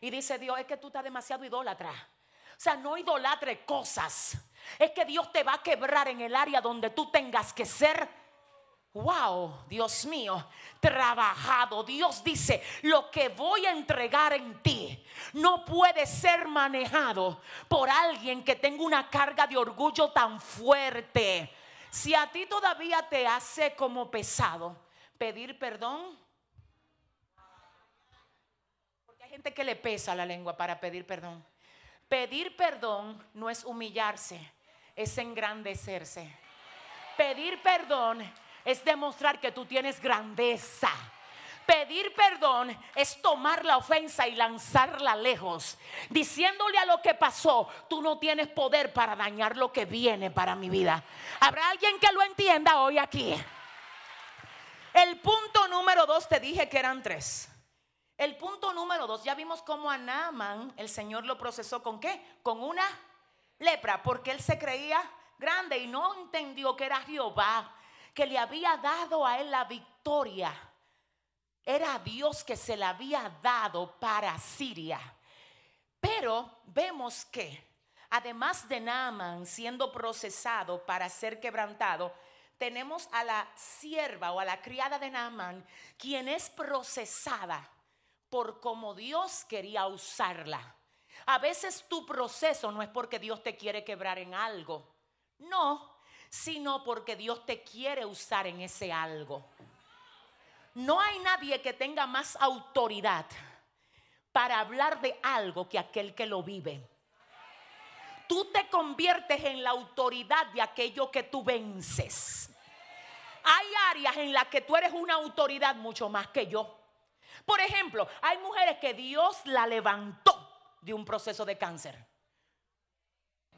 Y dice Dios, es que tú estás demasiado idólatra. O sea, no idolatre cosas. Es que Dios te va a quebrar en el área donde tú tengas que ser. Wow, Dios mío, trabajado. Dios dice, lo que voy a entregar en ti no puede ser manejado por alguien que tenga una carga de orgullo tan fuerte. Si a ti todavía te hace como pesado pedir perdón, que le pesa la lengua para pedir perdón. Pedir perdón no es humillarse, es engrandecerse. Pedir perdón es demostrar que tú tienes grandeza. Pedir perdón es tomar la ofensa y lanzarla lejos, diciéndole a lo que pasó, tú no tienes poder para dañar lo que viene para mi vida. ¿Habrá alguien que lo entienda hoy aquí? El punto número dos te dije que eran tres. El punto número dos, ya vimos cómo a Naaman el Señor lo procesó con qué? Con una lepra, porque él se creía grande y no entendió que era Jehová que le había dado a él la victoria. Era Dios que se la había dado para Siria. Pero vemos que además de Naaman siendo procesado para ser quebrantado, tenemos a la sierva o a la criada de Naaman, quien es procesada por cómo Dios quería usarla. A veces tu proceso no es porque Dios te quiere quebrar en algo, no, sino porque Dios te quiere usar en ese algo. No hay nadie que tenga más autoridad para hablar de algo que aquel que lo vive. Tú te conviertes en la autoridad de aquello que tú vences. Hay áreas en las que tú eres una autoridad mucho más que yo. Por ejemplo, hay mujeres que Dios la levantó de un proceso de cáncer.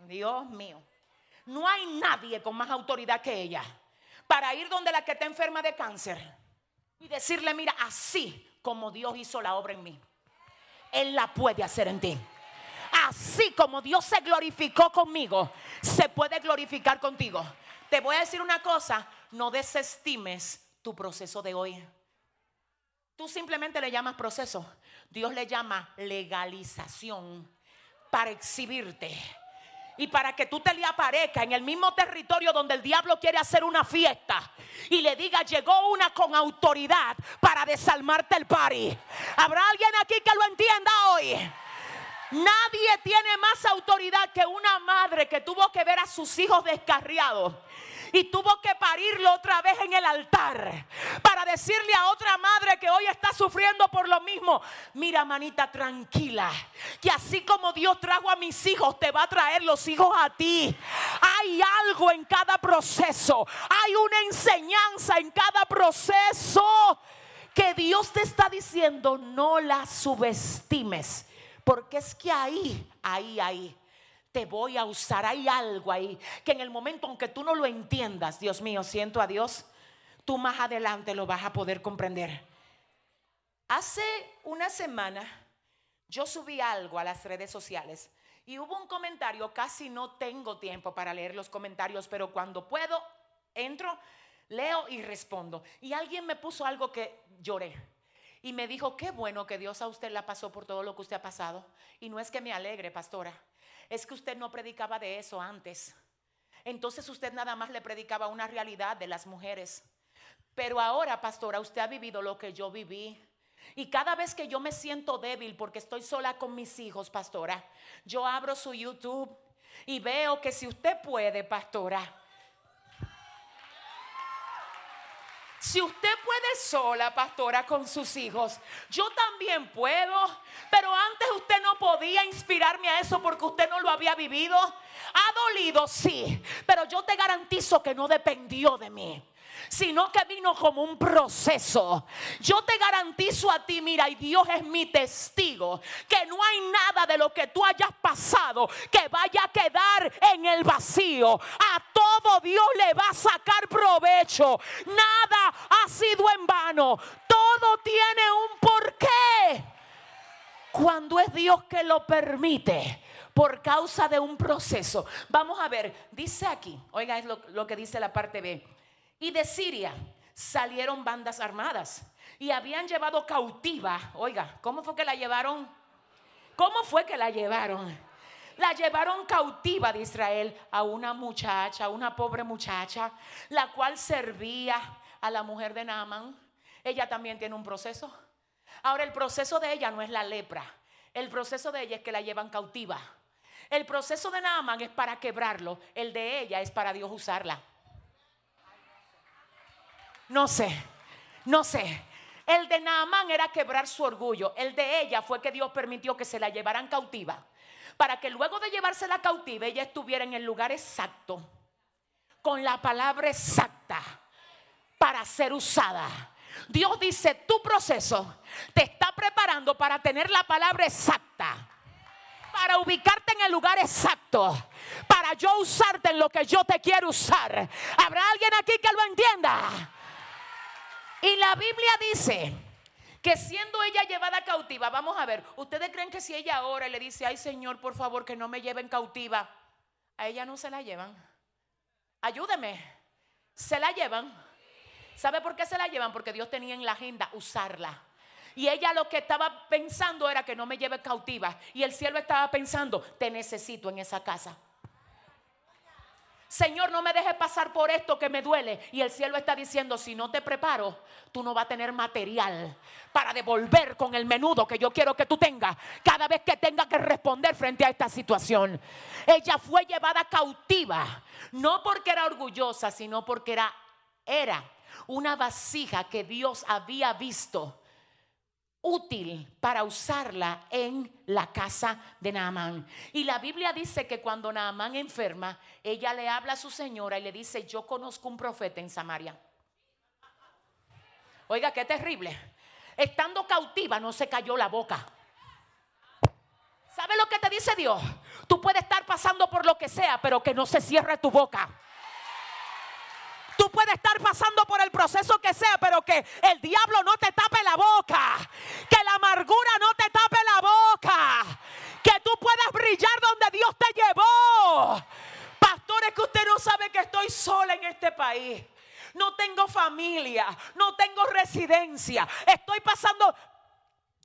Dios mío. No hay nadie con más autoridad que ella para ir donde la que está enferma de cáncer y decirle, mira, así como Dios hizo la obra en mí, Él la puede hacer en ti. Así como Dios se glorificó conmigo, se puede glorificar contigo. Te voy a decir una cosa, no desestimes tu proceso de hoy. Tú simplemente le llamas proceso. Dios le llama legalización para exhibirte. Y para que tú te le aparezca en el mismo territorio donde el diablo quiere hacer una fiesta. Y le diga, llegó una con autoridad para desalmarte el pari. ¿Habrá alguien aquí que lo entienda hoy? Nadie tiene más autoridad que una madre que tuvo que ver a sus hijos descarriados y tuvo que parirlo otra vez en el altar para decirle a otra madre que hoy está sufriendo por lo mismo, mira manita tranquila, que así como Dios trajo a mis hijos, te va a traer los hijos a ti. Hay algo en cada proceso, hay una enseñanza en cada proceso que Dios te está diciendo, no la subestimes, porque es que ahí, ahí, ahí te voy a usar. Hay algo ahí que en el momento, aunque tú no lo entiendas, Dios mío, siento a Dios, tú más adelante lo vas a poder comprender. Hace una semana yo subí algo a las redes sociales y hubo un comentario, casi no tengo tiempo para leer los comentarios, pero cuando puedo, entro, leo y respondo. Y alguien me puso algo que lloré. Y me dijo, qué bueno que Dios a usted la pasó por todo lo que usted ha pasado. Y no es que me alegre, pastora es que usted no predicaba de eso antes. Entonces usted nada más le predicaba una realidad de las mujeres. Pero ahora, pastora, usted ha vivido lo que yo viví. Y cada vez que yo me siento débil porque estoy sola con mis hijos, pastora, yo abro su YouTube y veo que si usted puede, pastora, Si usted puede sola, pastora, con sus hijos, yo también puedo. Pero antes usted no podía inspirarme a eso porque usted no lo había vivido. Ha dolido, sí, pero yo te garantizo que no dependió de mí sino que vino como un proceso. Yo te garantizo a ti, mira, y Dios es mi testigo, que no hay nada de lo que tú hayas pasado que vaya a quedar en el vacío. A todo Dios le va a sacar provecho. Nada sido en vano. Todo tiene un porqué. Cuando es Dios que lo permite por causa de un proceso. Vamos a ver, dice aquí, oiga, es lo, lo que dice la parte B. Y de Siria salieron bandas armadas y habían llevado cautiva. Oiga, ¿cómo fue que la llevaron? ¿Cómo fue que la llevaron? La llevaron cautiva de Israel a una muchacha, una pobre muchacha, la cual servía a la mujer de Naaman. Ella también tiene un proceso. Ahora, el proceso de ella no es la lepra. El proceso de ella es que la llevan cautiva. El proceso de Naaman es para quebrarlo. El de ella es para Dios usarla. No sé, no sé. El de Naamán era quebrar su orgullo. El de ella fue que Dios permitió que se la llevaran cautiva. Para que luego de llevársela cautiva, ella estuviera en el lugar exacto. Con la palabra exacta. Para ser usada. Dios dice, tu proceso te está preparando para tener la palabra exacta. Para ubicarte en el lugar exacto. Para yo usarte en lo que yo te quiero usar. ¿Habrá alguien aquí que lo entienda? Y la Biblia dice que siendo ella llevada cautiva, vamos a ver, ¿ustedes creen que si ella ahora le dice, ay Señor, por favor, que no me lleven cautiva, a ella no se la llevan? Ayúdeme, se la llevan. ¿Sabe por qué se la llevan? Porque Dios tenía en la agenda usarla. Y ella lo que estaba pensando era que no me lleve cautiva. Y el cielo estaba pensando, te necesito en esa casa. Señor, no me dejes pasar por esto que me duele. Y el cielo está diciendo, si no te preparo, tú no vas a tener material para devolver con el menudo que yo quiero que tú tengas cada vez que tenga que responder frente a esta situación. Ella fue llevada cautiva, no porque era orgullosa, sino porque era, era una vasija que Dios había visto útil para usarla en la casa de Naamán. Y la Biblia dice que cuando Naamán enferma, ella le habla a su señora y le dice, yo conozco un profeta en Samaria. Oiga, qué terrible. Estando cautiva no se cayó la boca. ¿Sabe lo que te dice Dios? Tú puedes estar pasando por lo que sea, pero que no se cierre tu boca. Tú puedes estar pasando por el proceso que sea, pero que el diablo no te tape la boca. Que la amargura no te tape la boca. Que tú puedas brillar donde Dios te llevó. Pastores, que usted no sabe que estoy sola en este país. No tengo familia, no tengo residencia. Estoy pasando...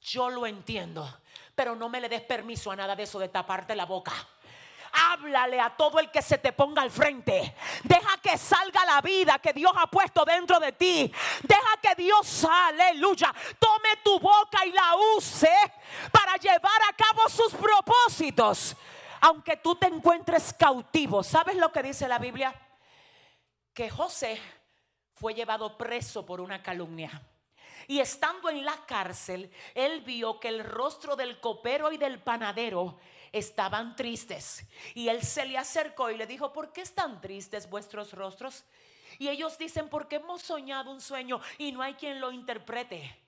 Yo lo entiendo, pero no me le des permiso a nada de eso de taparte la boca. Háblale a todo el que se te ponga al frente. Deja que salga la vida que Dios ha puesto dentro de ti. Deja que Dios, aleluya, tome tu boca y la use para llevar a cabo sus propósitos. Aunque tú te encuentres cautivo. ¿Sabes lo que dice la Biblia? Que José fue llevado preso por una calumnia. Y estando en la cárcel, él vio que el rostro del copero y del panadero estaban tristes. Y él se le acercó y le dijo, ¿por qué están tristes vuestros rostros? Y ellos dicen, porque hemos soñado un sueño y no hay quien lo interprete.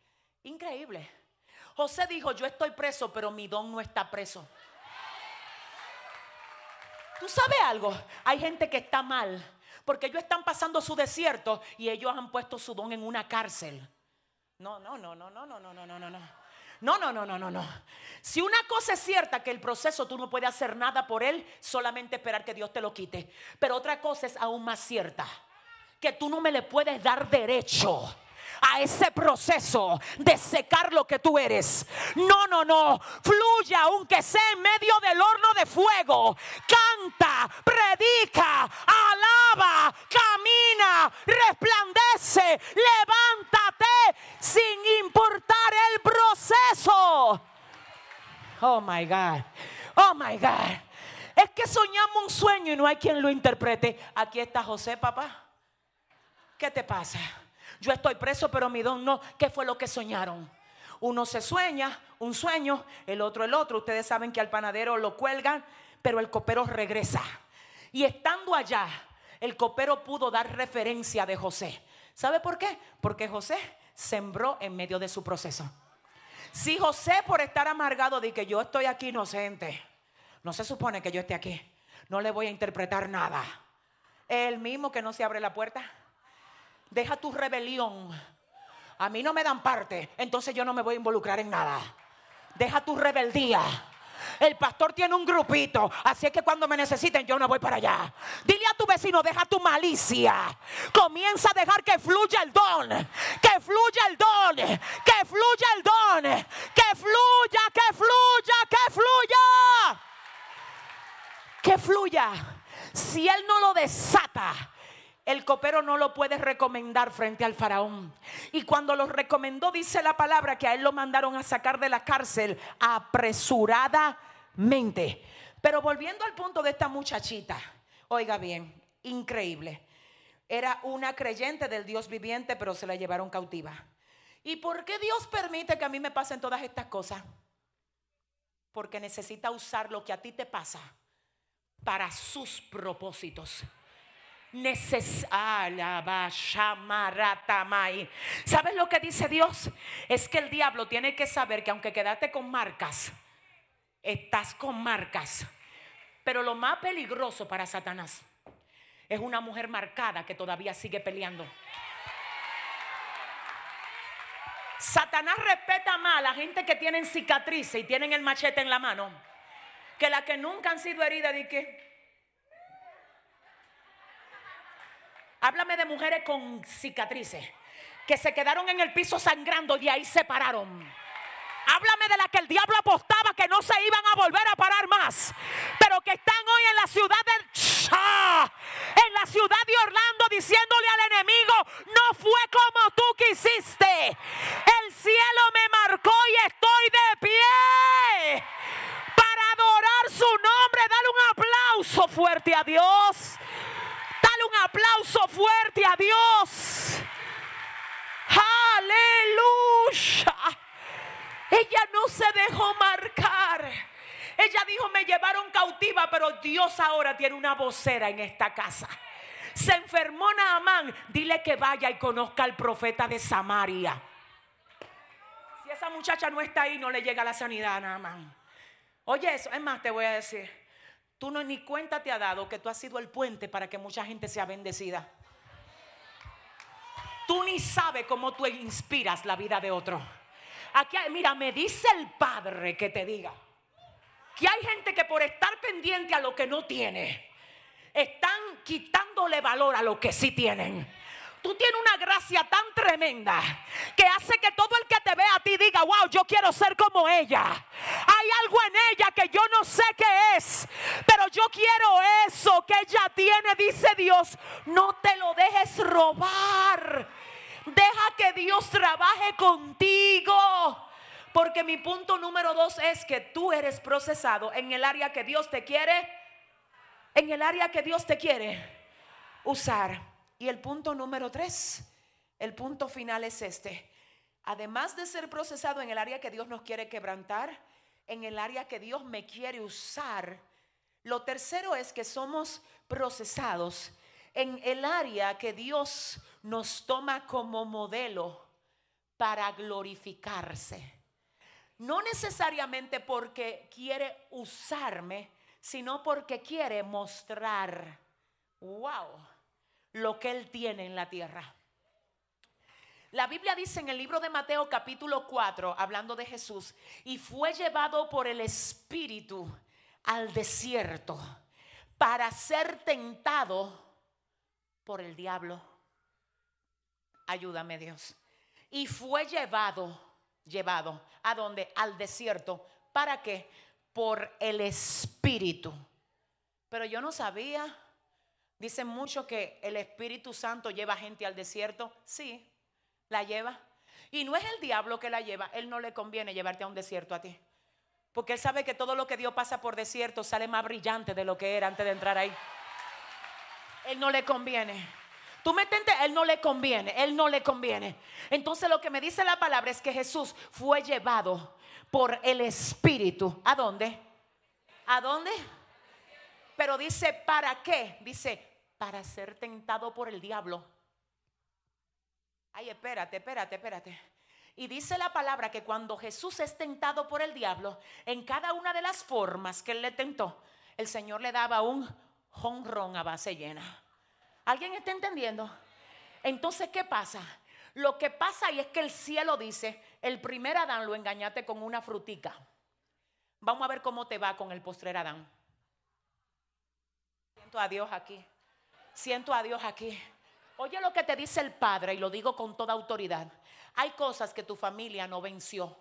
Increíble. José dijo, yo estoy preso, pero mi don no está preso. ¿Tú sabes algo? Hay gente que está mal porque ellos están pasando su desierto y ellos han puesto su don en una cárcel. No, no, no, no, no, no, no, no, no, no. No, no, no, no, no, no. Si una cosa es cierta, que el proceso tú no puedes hacer nada por él, solamente esperar que Dios te lo quite. Pero otra cosa es aún más cierta, que tú no me le puedes dar derecho a ese proceso de secar lo que tú eres. No, no, no. Fluye aunque sea en medio del horno de fuego. Canta, predica, alaba, camina, resplandece, levántate sin importar el proceso Oh my God. Oh my God. Es que soñamos un sueño y no hay quien lo interprete. Aquí está José, papá. ¿Qué te pasa? Yo estoy preso, pero mi don no. ¿Qué fue lo que soñaron? Uno se sueña un sueño, el otro el otro. Ustedes saben que al panadero lo cuelgan, pero el copero regresa. Y estando allá, el copero pudo dar referencia de José. ¿Sabe por qué? Porque José sembró en medio de su proceso. Si José por estar amargado de que yo estoy aquí inocente, no se supone que yo esté aquí, no le voy a interpretar nada. El mismo que no se abre la puerta. Deja tu rebelión. A mí no me dan parte, entonces yo no me voy a involucrar en nada. Deja tu rebeldía. El pastor tiene un grupito, así es que cuando me necesiten yo no voy para allá. Dile a tu vecino, deja tu malicia. Comienza a dejar que fluya el don, que fluya el don, que fluya el don, que fluya, que fluya, que fluya. Que fluya. Si él no lo desata, el copero no lo puede recomendar frente al faraón. Y cuando lo recomendó, dice la palabra que a él lo mandaron a sacar de la cárcel apresuradamente. Pero volviendo al punto de esta muchachita, oiga bien, increíble. Era una creyente del Dios viviente, pero se la llevaron cautiva. ¿Y por qué Dios permite que a mí me pasen todas estas cosas? Porque necesita usar lo que a ti te pasa para sus propósitos. ¿Sabes lo que dice Dios? Es que el diablo tiene que saber que aunque quedaste con marcas, estás con marcas. Pero lo más peligroso para Satanás es una mujer marcada que todavía sigue peleando. Satanás respeta más a la gente que tienen cicatrices y tienen el machete en la mano que la que nunca han sido heridas de que Háblame de mujeres con cicatrices que se quedaron en el piso sangrando y ahí se pararon. Háblame de la que el diablo apostaba que no se iban a volver a parar más, pero que están hoy en la ciudad de en la ciudad de Orlando diciéndole al enemigo, no fue como tú quisiste. El cielo me marcó y estoy de pie para adorar su nombre. Dale un aplauso fuerte a Dios un aplauso fuerte a Dios. Aleluya. Ella no se dejó marcar. Ella dijo, me llevaron cautiva, pero Dios ahora tiene una vocera en esta casa. Se enfermó Naamán, dile que vaya y conozca al profeta de Samaria. Si esa muchacha no está ahí, no le llega la sanidad a Naamán. Oye, eso, es más, te voy a decir. Tú no ni cuenta te ha dado que tú has sido el puente para que mucha gente sea bendecida. Tú ni sabes cómo tú inspiras la vida de otro. Aquí, mira, me dice el Padre que te diga que hay gente que por estar pendiente a lo que no tiene, están quitándole valor a lo que sí tienen tú tienes una gracia tan tremenda que hace que todo el que te vea a ti diga, wow, yo quiero ser como ella. Hay algo en ella que yo no sé qué es, pero yo quiero eso que ella tiene, dice Dios. No te lo dejes robar. Deja que Dios trabaje contigo. Porque mi punto número dos es que tú eres procesado en el área que Dios te quiere, en el área que Dios te quiere usar. Y el punto número tres, el punto final es este. Además de ser procesado en el área que Dios nos quiere quebrantar, en el área que Dios me quiere usar, lo tercero es que somos procesados en el área que Dios nos toma como modelo para glorificarse. No necesariamente porque quiere usarme, sino porque quiere mostrar. ¡Wow! Lo que Él tiene en la tierra. La Biblia dice en el libro de Mateo capítulo 4, hablando de Jesús, y fue llevado por el Espíritu al desierto para ser tentado por el diablo. Ayúdame Dios. Y fue llevado, llevado, ¿a dónde? Al desierto. ¿Para qué? Por el Espíritu. Pero yo no sabía Dicen mucho que el Espíritu Santo lleva gente al desierto. Sí, la lleva. Y no es el diablo que la lleva. Él no le conviene llevarte a un desierto a ti. Porque Él sabe que todo lo que Dios pasa por desierto sale más brillante de lo que era antes de entrar ahí. Él no le conviene. Tú me él no le conviene, él no le conviene. Entonces lo que me dice la palabra es que Jesús fue llevado por el Espíritu. ¿A dónde? ¿A dónde? Pero dice, ¿para qué? Dice, para ser tentado por el diablo. Ay, espérate, espérate, espérate. Y dice la palabra que cuando Jesús es tentado por el diablo, en cada una de las formas que él le tentó, el Señor le daba un jonrón a base llena. ¿Alguien está entendiendo? Entonces, ¿qué pasa? Lo que pasa ahí es que el cielo dice, el primer Adán lo engañaste con una frutica. Vamos a ver cómo te va con el postrer Adán. Siento a Dios aquí. Siento a Dios aquí. Oye lo que te dice el Padre y lo digo con toda autoridad. Hay cosas que tu familia no venció.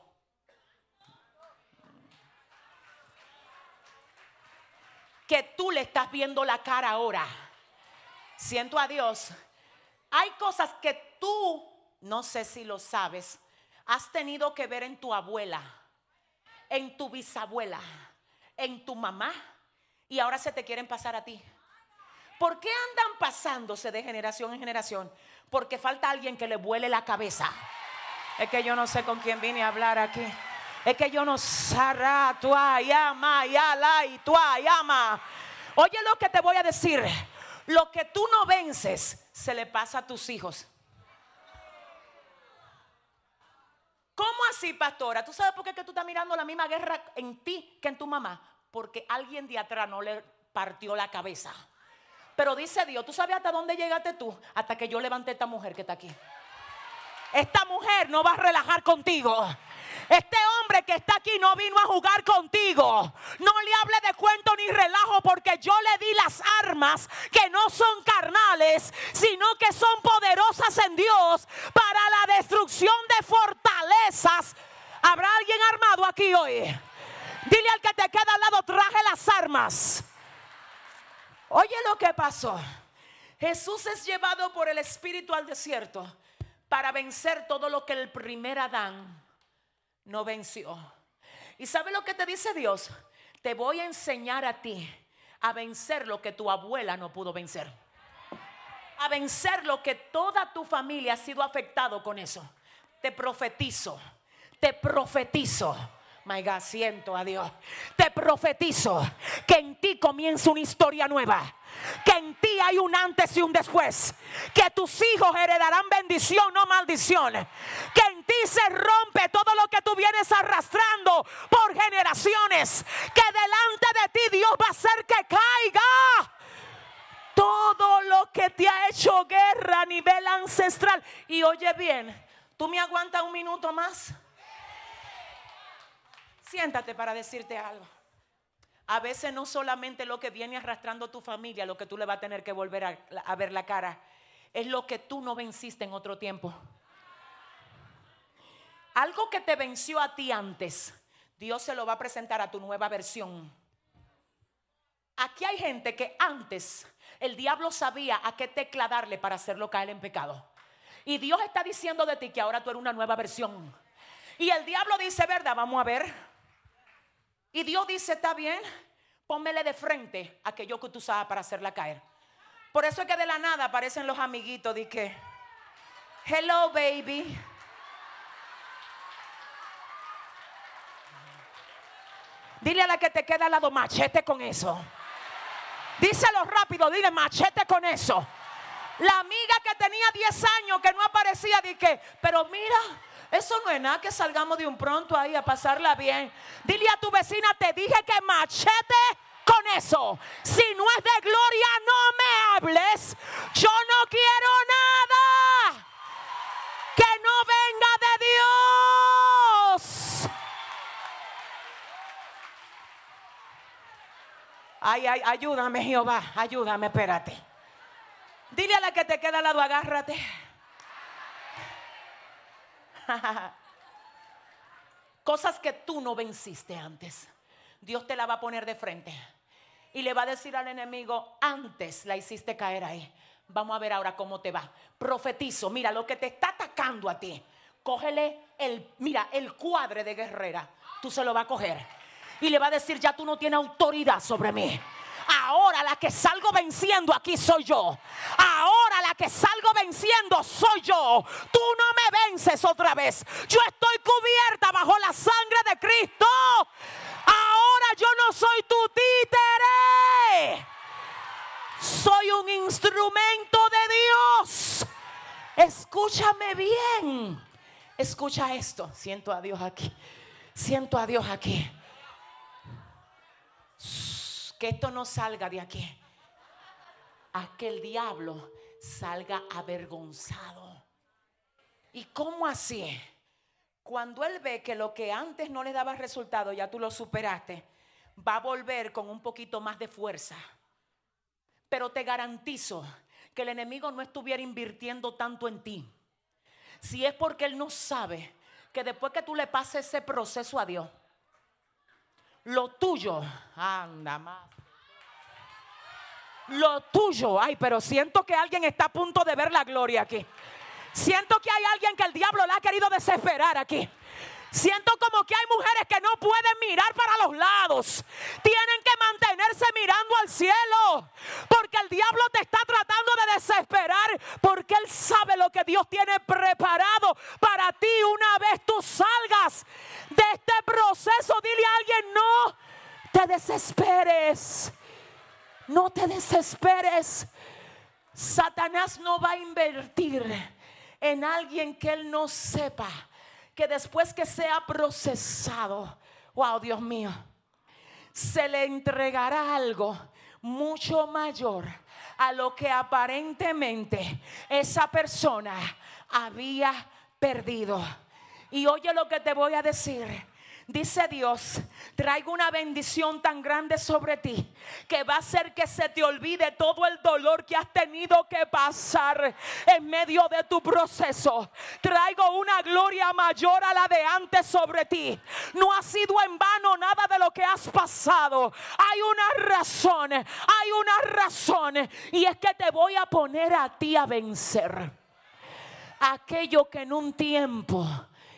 Que tú le estás viendo la cara ahora. Siento a Dios. Hay cosas que tú, no sé si lo sabes, has tenido que ver en tu abuela, en tu bisabuela, en tu mamá y ahora se te quieren pasar a ti. ¿Por qué andan pasándose de generación en generación? Porque falta alguien que le vuele la cabeza. Es que yo no sé con quién vine a hablar aquí. Es que yo no ya y. Oye lo que te voy a decir. Lo que tú no vences se le pasa a tus hijos. ¿Cómo así, pastora? ¿Tú sabes por qué tú estás mirando la misma guerra en ti que en tu mamá? Porque alguien de atrás no le partió la cabeza. Pero dice Dios, ¿tú sabes hasta dónde llegaste tú? Hasta que yo levanté esta mujer que está aquí. Esta mujer no va a relajar contigo. Este hombre que está aquí no vino a jugar contigo. No le hable de cuento ni relajo porque yo le di las armas que no son carnales, sino que son poderosas en Dios para la destrucción de fortalezas. ¿Habrá alguien armado aquí hoy? Dile al que te queda al lado, traje las armas. Oye lo que pasó. Jesús es llevado por el Espíritu al desierto para vencer todo lo que el primer Adán no venció. ¿Y sabe lo que te dice Dios? Te voy a enseñar a ti a vencer lo que tu abuela no pudo vencer. A vencer lo que toda tu familia ha sido afectado con eso. Te profetizo, te profetizo My God, siento a Dios. Te profetizo que en ti comienza una historia nueva. Que en ti hay un antes y un después. Que tus hijos heredarán bendición, no maldición. Que en ti se rompe todo lo que tú vienes arrastrando por generaciones. Que delante de ti Dios va a hacer que caiga todo lo que te ha hecho guerra a nivel ancestral. Y oye bien, ¿tú me aguantas un minuto más? Siéntate para decirte algo. A veces no solamente lo que viene arrastrando tu familia, lo que tú le vas a tener que volver a, ver la cara, es lo que tú no venciste en otro tiempo. Algo que te venció a ti antes, Dios se lo va a presentar a tu nueva versión. Aquí hay gente que antes el diablo sabía a qué tecla darle para hacerlo caer en pecado. Y Dios está diciendo de ti que ahora tú eres una nueva versión. Y el diablo dice, ¿verdad? Vamos a ver. Y Dios dice, está bien, pónmele de frente a aquello que tú sabes para hacerla caer. Por eso es que de la nada aparecen los amiguitos de que, hello baby. Dile a la que te queda al lado, machete con eso. Díselo rápido, dile machete con eso. La amiga que tenía 10 años que no aparecía, que, pero mira, eso no es nada que salgamos de un pronto ahí a pasarla bien. Dile a tu vecina, te dije que machete con eso. Si no es de gloria, no me hables. Yo no quiero nada que no venga de Dios. Ay, ay, ayúdame, Jehová, ayúdame, espérate. Dile a la que te queda al lado, agárrate. Cosas que tú no venciste antes. Dios te la va a poner de frente. Y le va a decir al enemigo, antes la hiciste caer ahí. Vamos a ver ahora cómo te va. Profetizo, mira lo que te está atacando a ti. Cógele el, mira, el cuadre de guerrera. Tú se lo vas a coger. y le va a decir, ya tú no tienes autoridad sobre mí. Ahora la que salgo venciendo aquí soy yo. Ahora que salgo venciendo soy yo. Tú no me vences otra vez. Yo estoy cubierta bajo la sangre de Cristo. Ahora yo no soy tu títere. Soy un instrumento de Dios. Escúchame bien. Escucha esto. Siento a Dios aquí. Siento a Dios aquí que esto no salga de aquí. A que el diablo salga avergonzado. ¿Y cómo así? Cuando él ve que lo que antes no le daba resultado, ya tú lo superaste, va a volver con un poquito más de fuerza. Pero te garantizo que el enemigo no estuviera invirtiendo tanto en ti. Si es porque él no sabe que después que tú le pases ese proceso a Dios, lo tuyo, anda más. Lo tuyo, ay, pero siento que alguien está a punto de ver la gloria aquí. Siento que hay alguien que el diablo le ha querido desesperar aquí. Siento como que hay mujeres que no pueden mirar para los lados. Tienen que mantenerse mirando al cielo. Porque el diablo te está tratando de desesperar. Porque él sabe lo que Dios tiene preparado para ti una vez tú salgas de este proceso. Dile a alguien, no te desesperes. No te desesperes. Satanás no va a invertir en alguien que él no sepa que después que sea procesado, wow, Dios mío, se le entregará algo mucho mayor a lo que aparentemente esa persona había perdido. Y oye lo que te voy a decir dice Dios, traigo una bendición tan grande sobre ti que va a hacer que se te olvide todo el dolor que has tenido que pasar en medio de tu proceso. Traigo una gloria mayor a la de antes sobre ti. No ha sido en vano nada de lo que has pasado. Hay una razón, hay una razón y es que te voy a poner a ti a vencer aquello que en un tiempo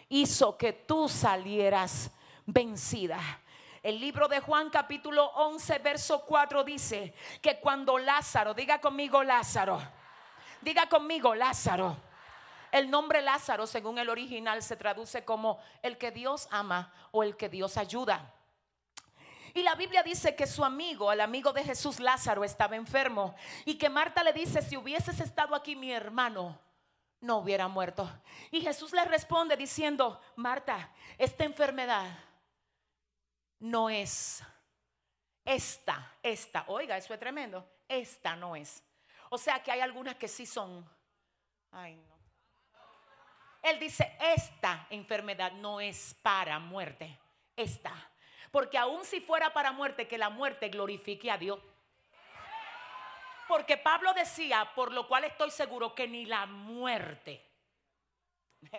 hizo que tú salieras vencida. El libro de Juan capítulo 11, verso 4 dice que cuando Lázaro, diga conmigo Lázaro, diga conmigo Lázaro. El nombre Lázaro, según el original, se traduce como el que Dios ama o el que Dios ayuda. Y la Biblia dice que su amigo, el amigo de Jesús Lázaro, estaba enfermo. Y que Marta le dice, si hubieses estado aquí mi hermano, no hubiera muerto. Y Jesús le responde diciendo, Marta, esta enfermedad no es. Esta, esta, oiga, eso es tremendo. Esta no es. O sea que hay algunas que sí son. Ay, no. Él dice, esta enfermedad no es para muerte. Esta. Porque aun si fuera para muerte, que la muerte glorifique a Dios. Porque Pablo decía, por lo cual estoy seguro que ni la muerte,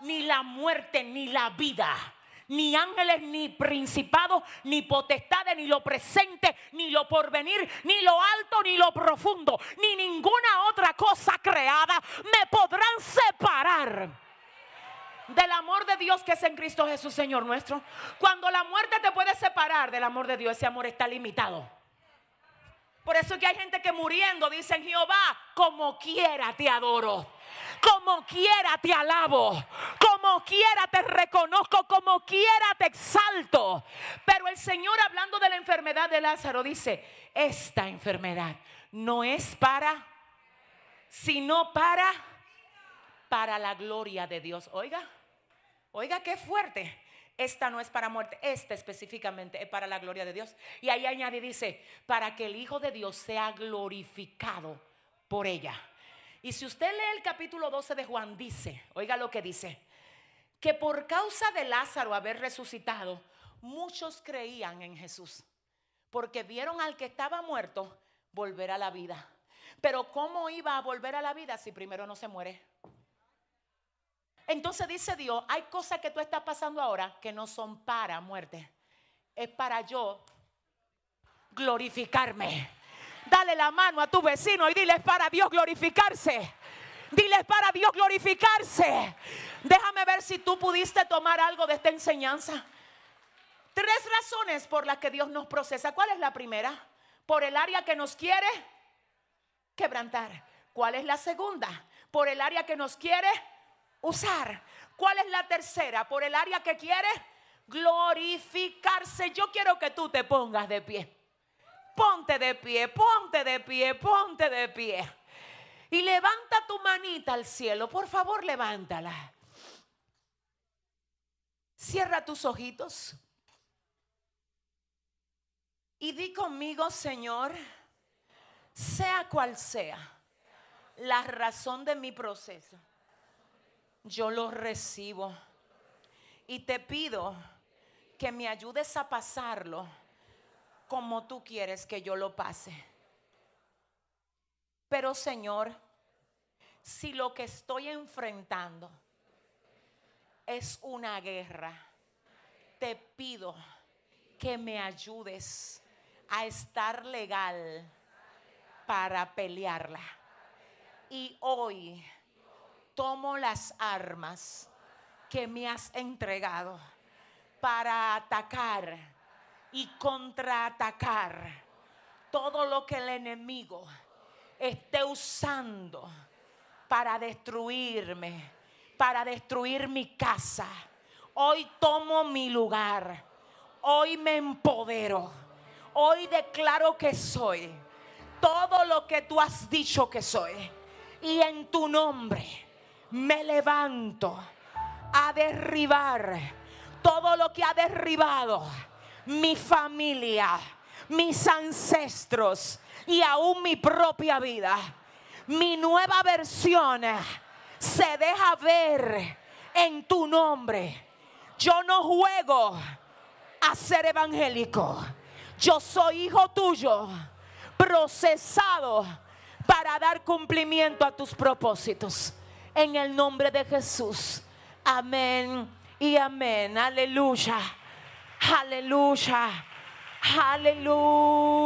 ni la muerte, ni la vida ni ángeles, ni principados, ni potestades, ni lo presente, ni lo porvenir, ni lo alto, ni lo profundo, ni ninguna otra cosa creada me podrán separar del amor de Dios que es en Cristo Jesús, Señor nuestro. Cuando la muerte te puede separar del amor de Dios, ese amor está limitado. Por eso es que hay gente que muriendo dicen, Jehová, como quiera te adoro. Como quiera te alabo, como quiera te reconozco, como quiera te exalto. Pero el Señor hablando de la enfermedad de Lázaro dice, esta enfermedad no es para, sino para, para la gloria de Dios. Oiga, oiga qué fuerte. Esta no es para muerte, esta específicamente es para la gloria de Dios. Y ahí añade, dice, para que el Hijo de Dios sea glorificado por ella. Y si usted lee el capítulo 12 de Juan, dice, oiga lo que dice, que por causa de Lázaro haber resucitado, muchos creían en Jesús, porque vieron al que estaba muerto volver a la vida. Pero ¿cómo iba a volver a la vida si primero no se muere? Entonces dice Dios, hay cosas que tú estás pasando ahora que no son para muerte, es para yo glorificarme. Dale la mano a tu vecino y dile para Dios glorificarse. Dile para Dios glorificarse. Déjame ver si tú pudiste tomar algo de esta enseñanza. Tres razones por las que Dios nos procesa. ¿Cuál es la primera? Por el área que nos quiere quebrantar. ¿Cuál es la segunda? Por el área que nos quiere usar. ¿Cuál es la tercera? Por el área que quiere glorificarse. Yo quiero que tú te pongas de pie. Ponte de pie, ponte de pie, ponte de pie. Y levanta tu manita al cielo. Por favor, levántala. Cierra tus ojitos. Y di conmigo, Señor, sea cual sea la razón de mi proceso, yo lo recibo. Y te pido que me ayudes a pasarlo como tú quieres que yo lo pase. Pero Señor, si lo que estoy enfrentando es una guerra, te pido que me ayudes a estar legal para pelearla. Y hoy tomo las armas que me has entregado para atacar y contraatacar todo lo que el enemigo esté usando para destruirme, para destruir mi casa. Hoy tomo mi lugar. Hoy me empodero Hoy declaro que soy todo lo que tú has dicho que soy. Y en tu nombre me levanto a derribar todo lo que ha derribado mi familia, mis ancestros y aún mi propia vida. Mi nueva versión se deja ver en tu nombre. Yo no juego a ser evangélico. Yo soy hijo tuyo, procesado para dar cumplimiento a tus propósitos. En el nombre de Jesús. Amén y amén. Aleluya. Aleluya. Aleluya.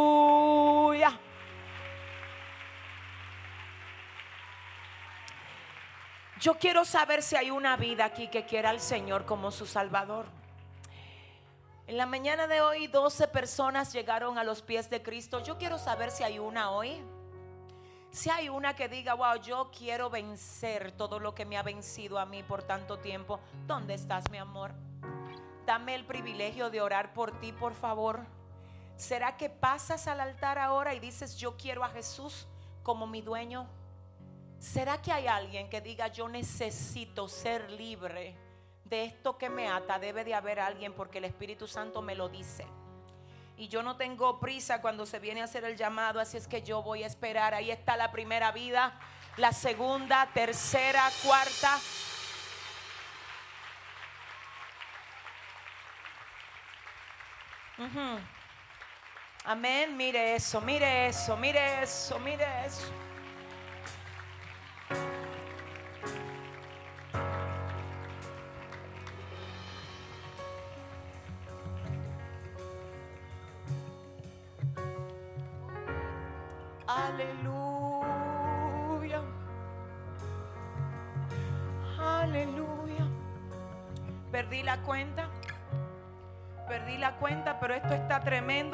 Yo quiero saber si hay una vida aquí que quiera al Señor como su Salvador. En la mañana de hoy 12 personas llegaron a los pies de Cristo. Yo quiero saber si hay una hoy. Si hay una que diga, wow, yo quiero vencer todo lo que me ha vencido a mí por tanto tiempo. ¿Dónde estás, mi amor? Dame el privilegio de orar por ti, por favor. ¿Será que pasas al altar ahora y dices, yo quiero a Jesús como mi dueño? ¿Será que hay alguien que diga, yo necesito ser libre? de esto que me ata debe de haber alguien porque el Espíritu Santo me lo dice. Y yo no tengo prisa cuando se viene a hacer el llamado, así es que yo voy a esperar. Ahí está la primera vida, la segunda, tercera, cuarta. Amén, mire eso, mire eso, mire eso, mire eso.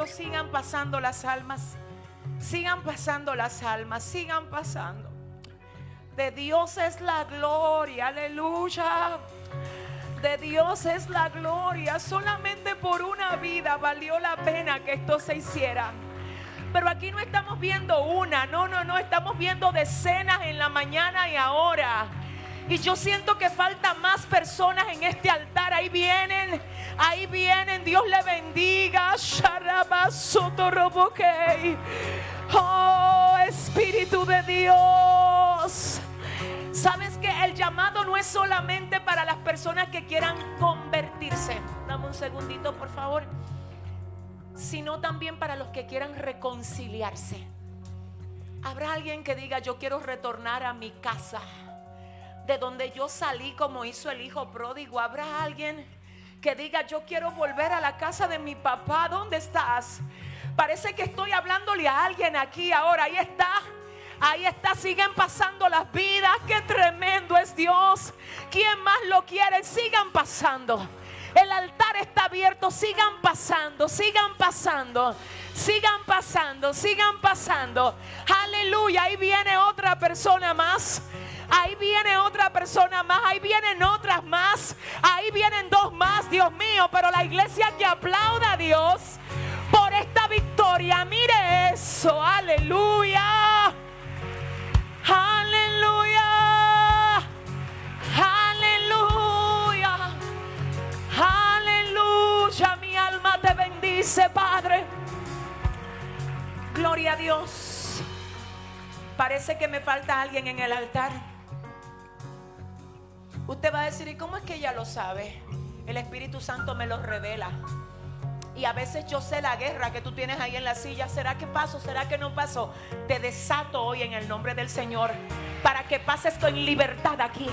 Sigan pasando las almas. Sigan pasando las almas. Sigan pasando. De Dios es la gloria. Aleluya. De Dios es la gloria. Solamente por una vida valió la pena que esto se hiciera. Pero aquí no estamos viendo una, no, no, no, estamos viendo decenas en la mañana y ahora. Y yo siento que falta más personas en este altar. Ahí vienen, ahí vienen. Dios le bendiga. Oh, Espíritu de Dios. Sabes que el llamado no es solamente para las personas que quieran convertirse. Dame un segundito, por favor sino también para los que quieran reconciliarse. Habrá alguien que diga, yo quiero retornar a mi casa, de donde yo salí como hizo el hijo pródigo. Habrá alguien que diga, yo quiero volver a la casa de mi papá. ¿Dónde estás? Parece que estoy hablándole a alguien aquí ahora. Ahí está. Ahí está, siguen pasando las vidas. Qué tremendo es Dios. ¿Quién más lo quiere? Sigan pasando. El altar está abierto. Sigan pasando, sigan pasando. Sigan pasando, sigan pasando. Aleluya. Ahí viene otra persona más. Ahí viene otra persona más. Ahí vienen otras más. Ahí vienen dos más, Dios mío. Pero la iglesia que aplauda a Dios por esta victoria. Mire eso. Aleluya. Aleluya. Aleluya. Aleluya. Mi alma te bendice, Padre. Gloria a Dios. Parece que me falta alguien en el altar. Usted va a decir, ¿y cómo es que ella lo sabe? El Espíritu Santo me lo revela. Y a veces yo sé la guerra que tú tienes ahí en la silla. ¿Será que pasó? ¿Será que no pasó? Te desato hoy en el nombre del Señor para que pases con libertad aquí.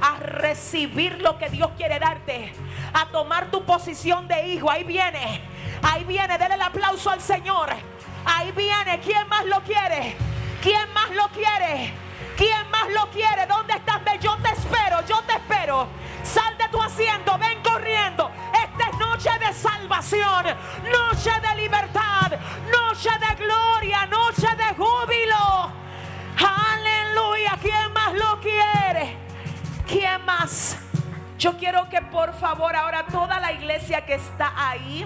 A recibir lo que Dios quiere darte. A tomar tu posición de hijo. Ahí viene. Ahí viene. Dele el aplauso al Señor. Ahí viene. ¿Quién más lo quiere? ¿Quién más lo quiere? ¿Quién más lo quiere? ¿Dónde estás? Yo te espero. Yo te espero. Sal de tu asiento. Ven corriendo noche de salvación, noche de libertad, noche de gloria, noche de júbilo. Aleluya. ¿Quién más lo quiere? ¿Quién más? Yo quiero que por favor ahora toda la iglesia que está ahí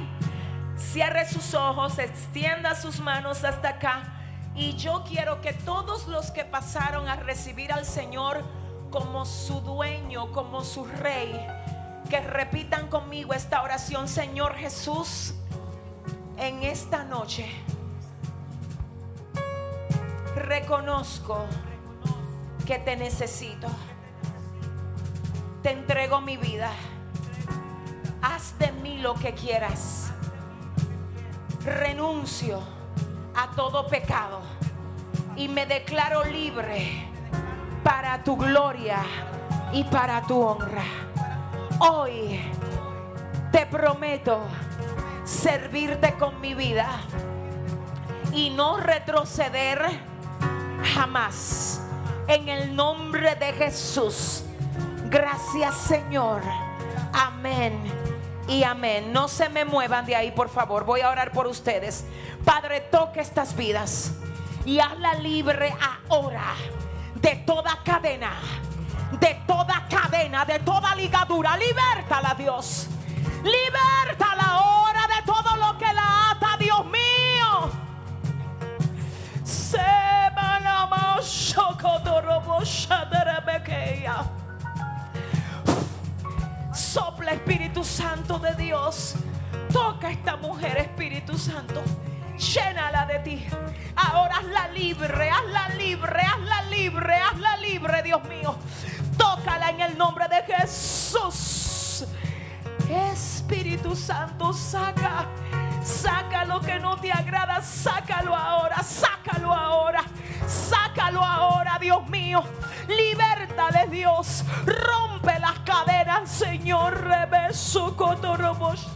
cierre sus ojos, extienda sus manos hasta acá. Y yo quiero que todos los que pasaron a recibir al Señor como su dueño, como su rey, que repitan conmigo esta oración, Señor Jesús, en esta noche. Reconozco que te necesito. Te entrego mi vida. Haz de mí lo que quieras. Renuncio a todo pecado y me declaro libre para tu gloria y para tu honra. Hoy te prometo servirte con mi vida y no retroceder jamás. En el nombre de Jesús. Gracias Señor. Amén y amén. No se me muevan de ahí, por favor. Voy a orar por ustedes. Padre, toque estas vidas y hazla libre ahora de toda cadena de toda cadena, de toda ligadura. Libertala, Dios. Libertala ahora de todo lo que la ata, Dios mío. Sopla Espíritu Santo de Dios. Toca a esta mujer, Espíritu Santo. Llénala de ti. Ahora hazla libre, hazla libre, hazla libre, hazla libre, Dios mío. Tócala en el nombre de Jesús. Espíritu Santo, saca, saca lo que no te agrada, sácalo ahora, sácalo ahora, sácalo ahora, Dios mío. Libertale, Dios. Rompe las cadenas, Señor. Rebeso, cotorobos.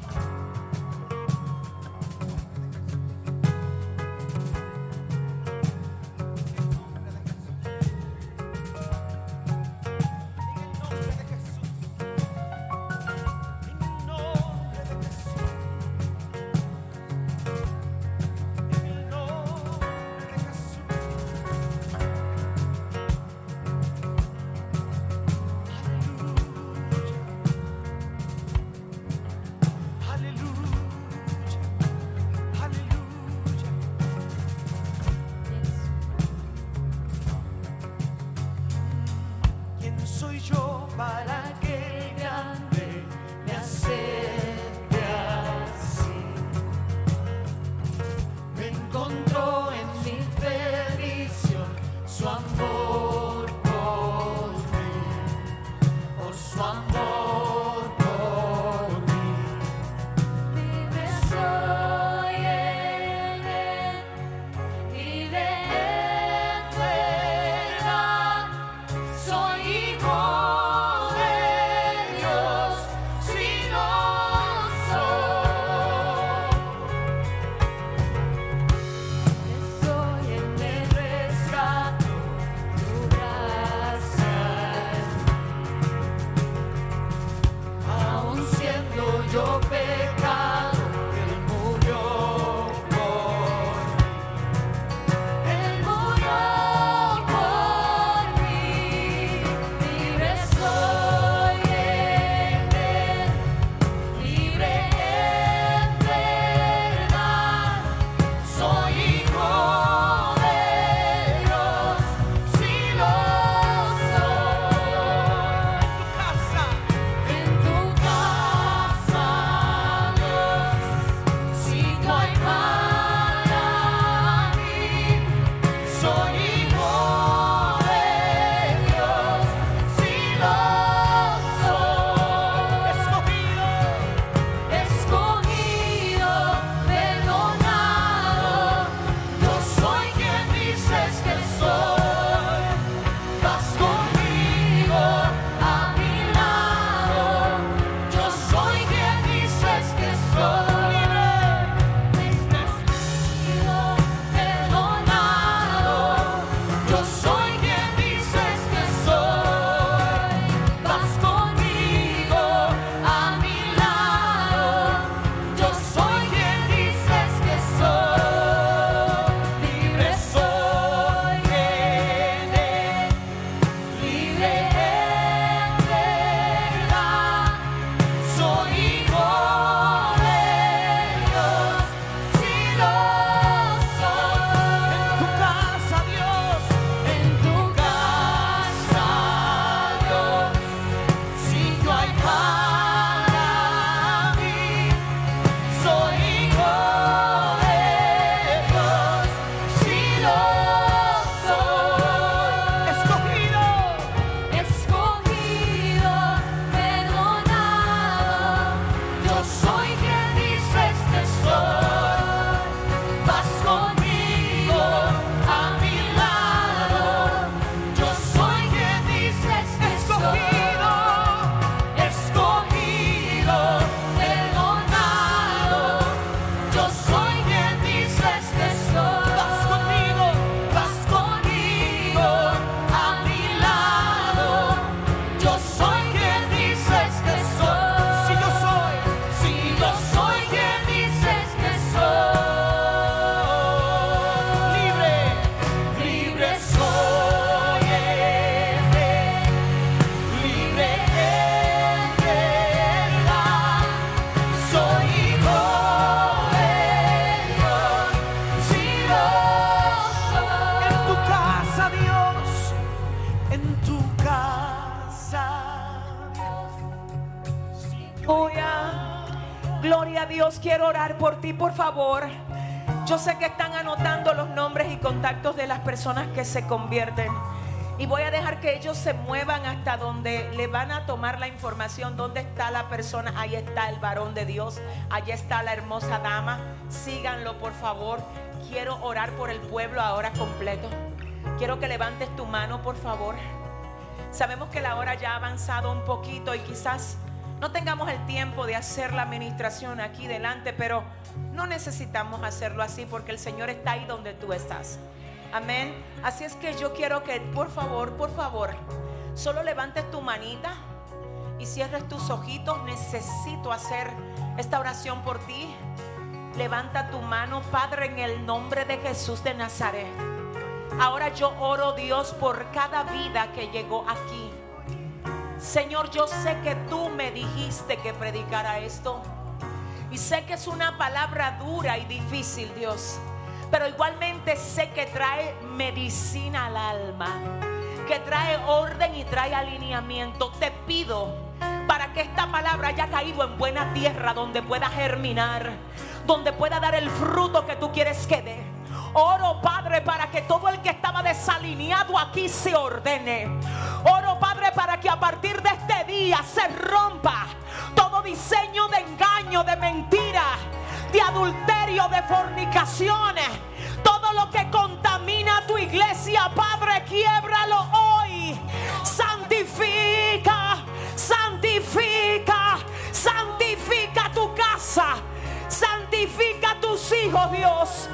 Favor. Yo sé que están anotando los nombres y contactos de las personas que se convierten. Y voy a dejar que ellos se muevan hasta donde le van a tomar la información. ¿Dónde está la persona? Ahí está el varón de Dios. Allí está la hermosa dama. Síganlo, por favor. Quiero orar por el pueblo ahora completo. Quiero que levantes tu mano, por favor. Sabemos que la hora ya ha avanzado un poquito y quizás no tengamos el tiempo de hacer la administración aquí delante, pero no necesitamos hacerlo así porque el Señor está ahí donde tú estás. Amén. Así es que yo quiero que, por favor, por favor, solo levantes tu manita y cierres tus ojitos. Necesito hacer esta oración por ti. Levanta tu mano, Padre, en el nombre de Jesús de Nazaret. Ahora yo oro, Dios, por cada vida que llegó aquí. Señor, yo sé que tú me dijiste que predicara esto. Y sé que es una palabra dura y difícil, Dios. Pero igualmente sé que trae medicina al alma. Que trae orden y trae alineamiento. Te pido para que esta palabra haya caído en buena tierra donde pueda germinar. Donde pueda dar el fruto que tú quieres que dé. Oro, Padre, para que todo el que estaba desalineado aquí se ordene. Oro, Padre, para que a partir de este día se rompa todo diseño de engaño, de mentira, de adulterio, de fornicaciones. Todo lo que contamina tu iglesia, Padre, quiebralo hoy. Santifica, santifica, santifica tu casa. Santifica tus hijos, Dios.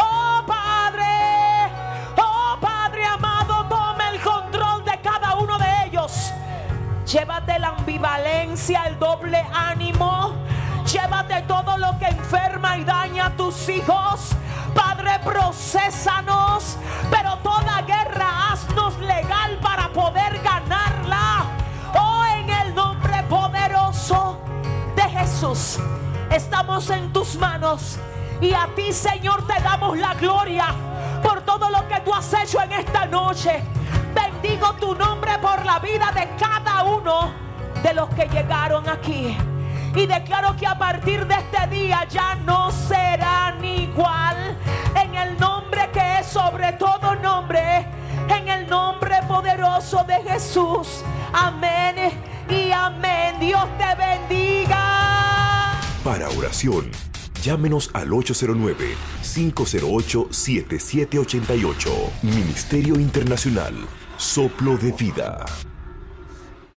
Oh Padre, oh Padre amado, toma el control de cada uno de ellos. Llévate la ambivalencia, el doble ánimo. Llévate todo lo que enferma y daña a tus hijos. Padre, procesanos. Pero toda guerra haznos legal para poder ganarla. Oh, en el nombre poderoso de Jesús. Estamos en tus manos. Y a ti, Señor, te damos la gloria por todo lo que tú has hecho en esta noche. Bendigo tu nombre por la vida de cada uno de los que llegaron aquí. Y declaro que a partir de este día ya no serán igual. En el nombre que es sobre todo nombre. En el nombre poderoso de Jesús. Amén y amén. Dios te bendiga. Para oración, llámenos al 809-508-7788. Ministerio Internacional. Soplo de Vida.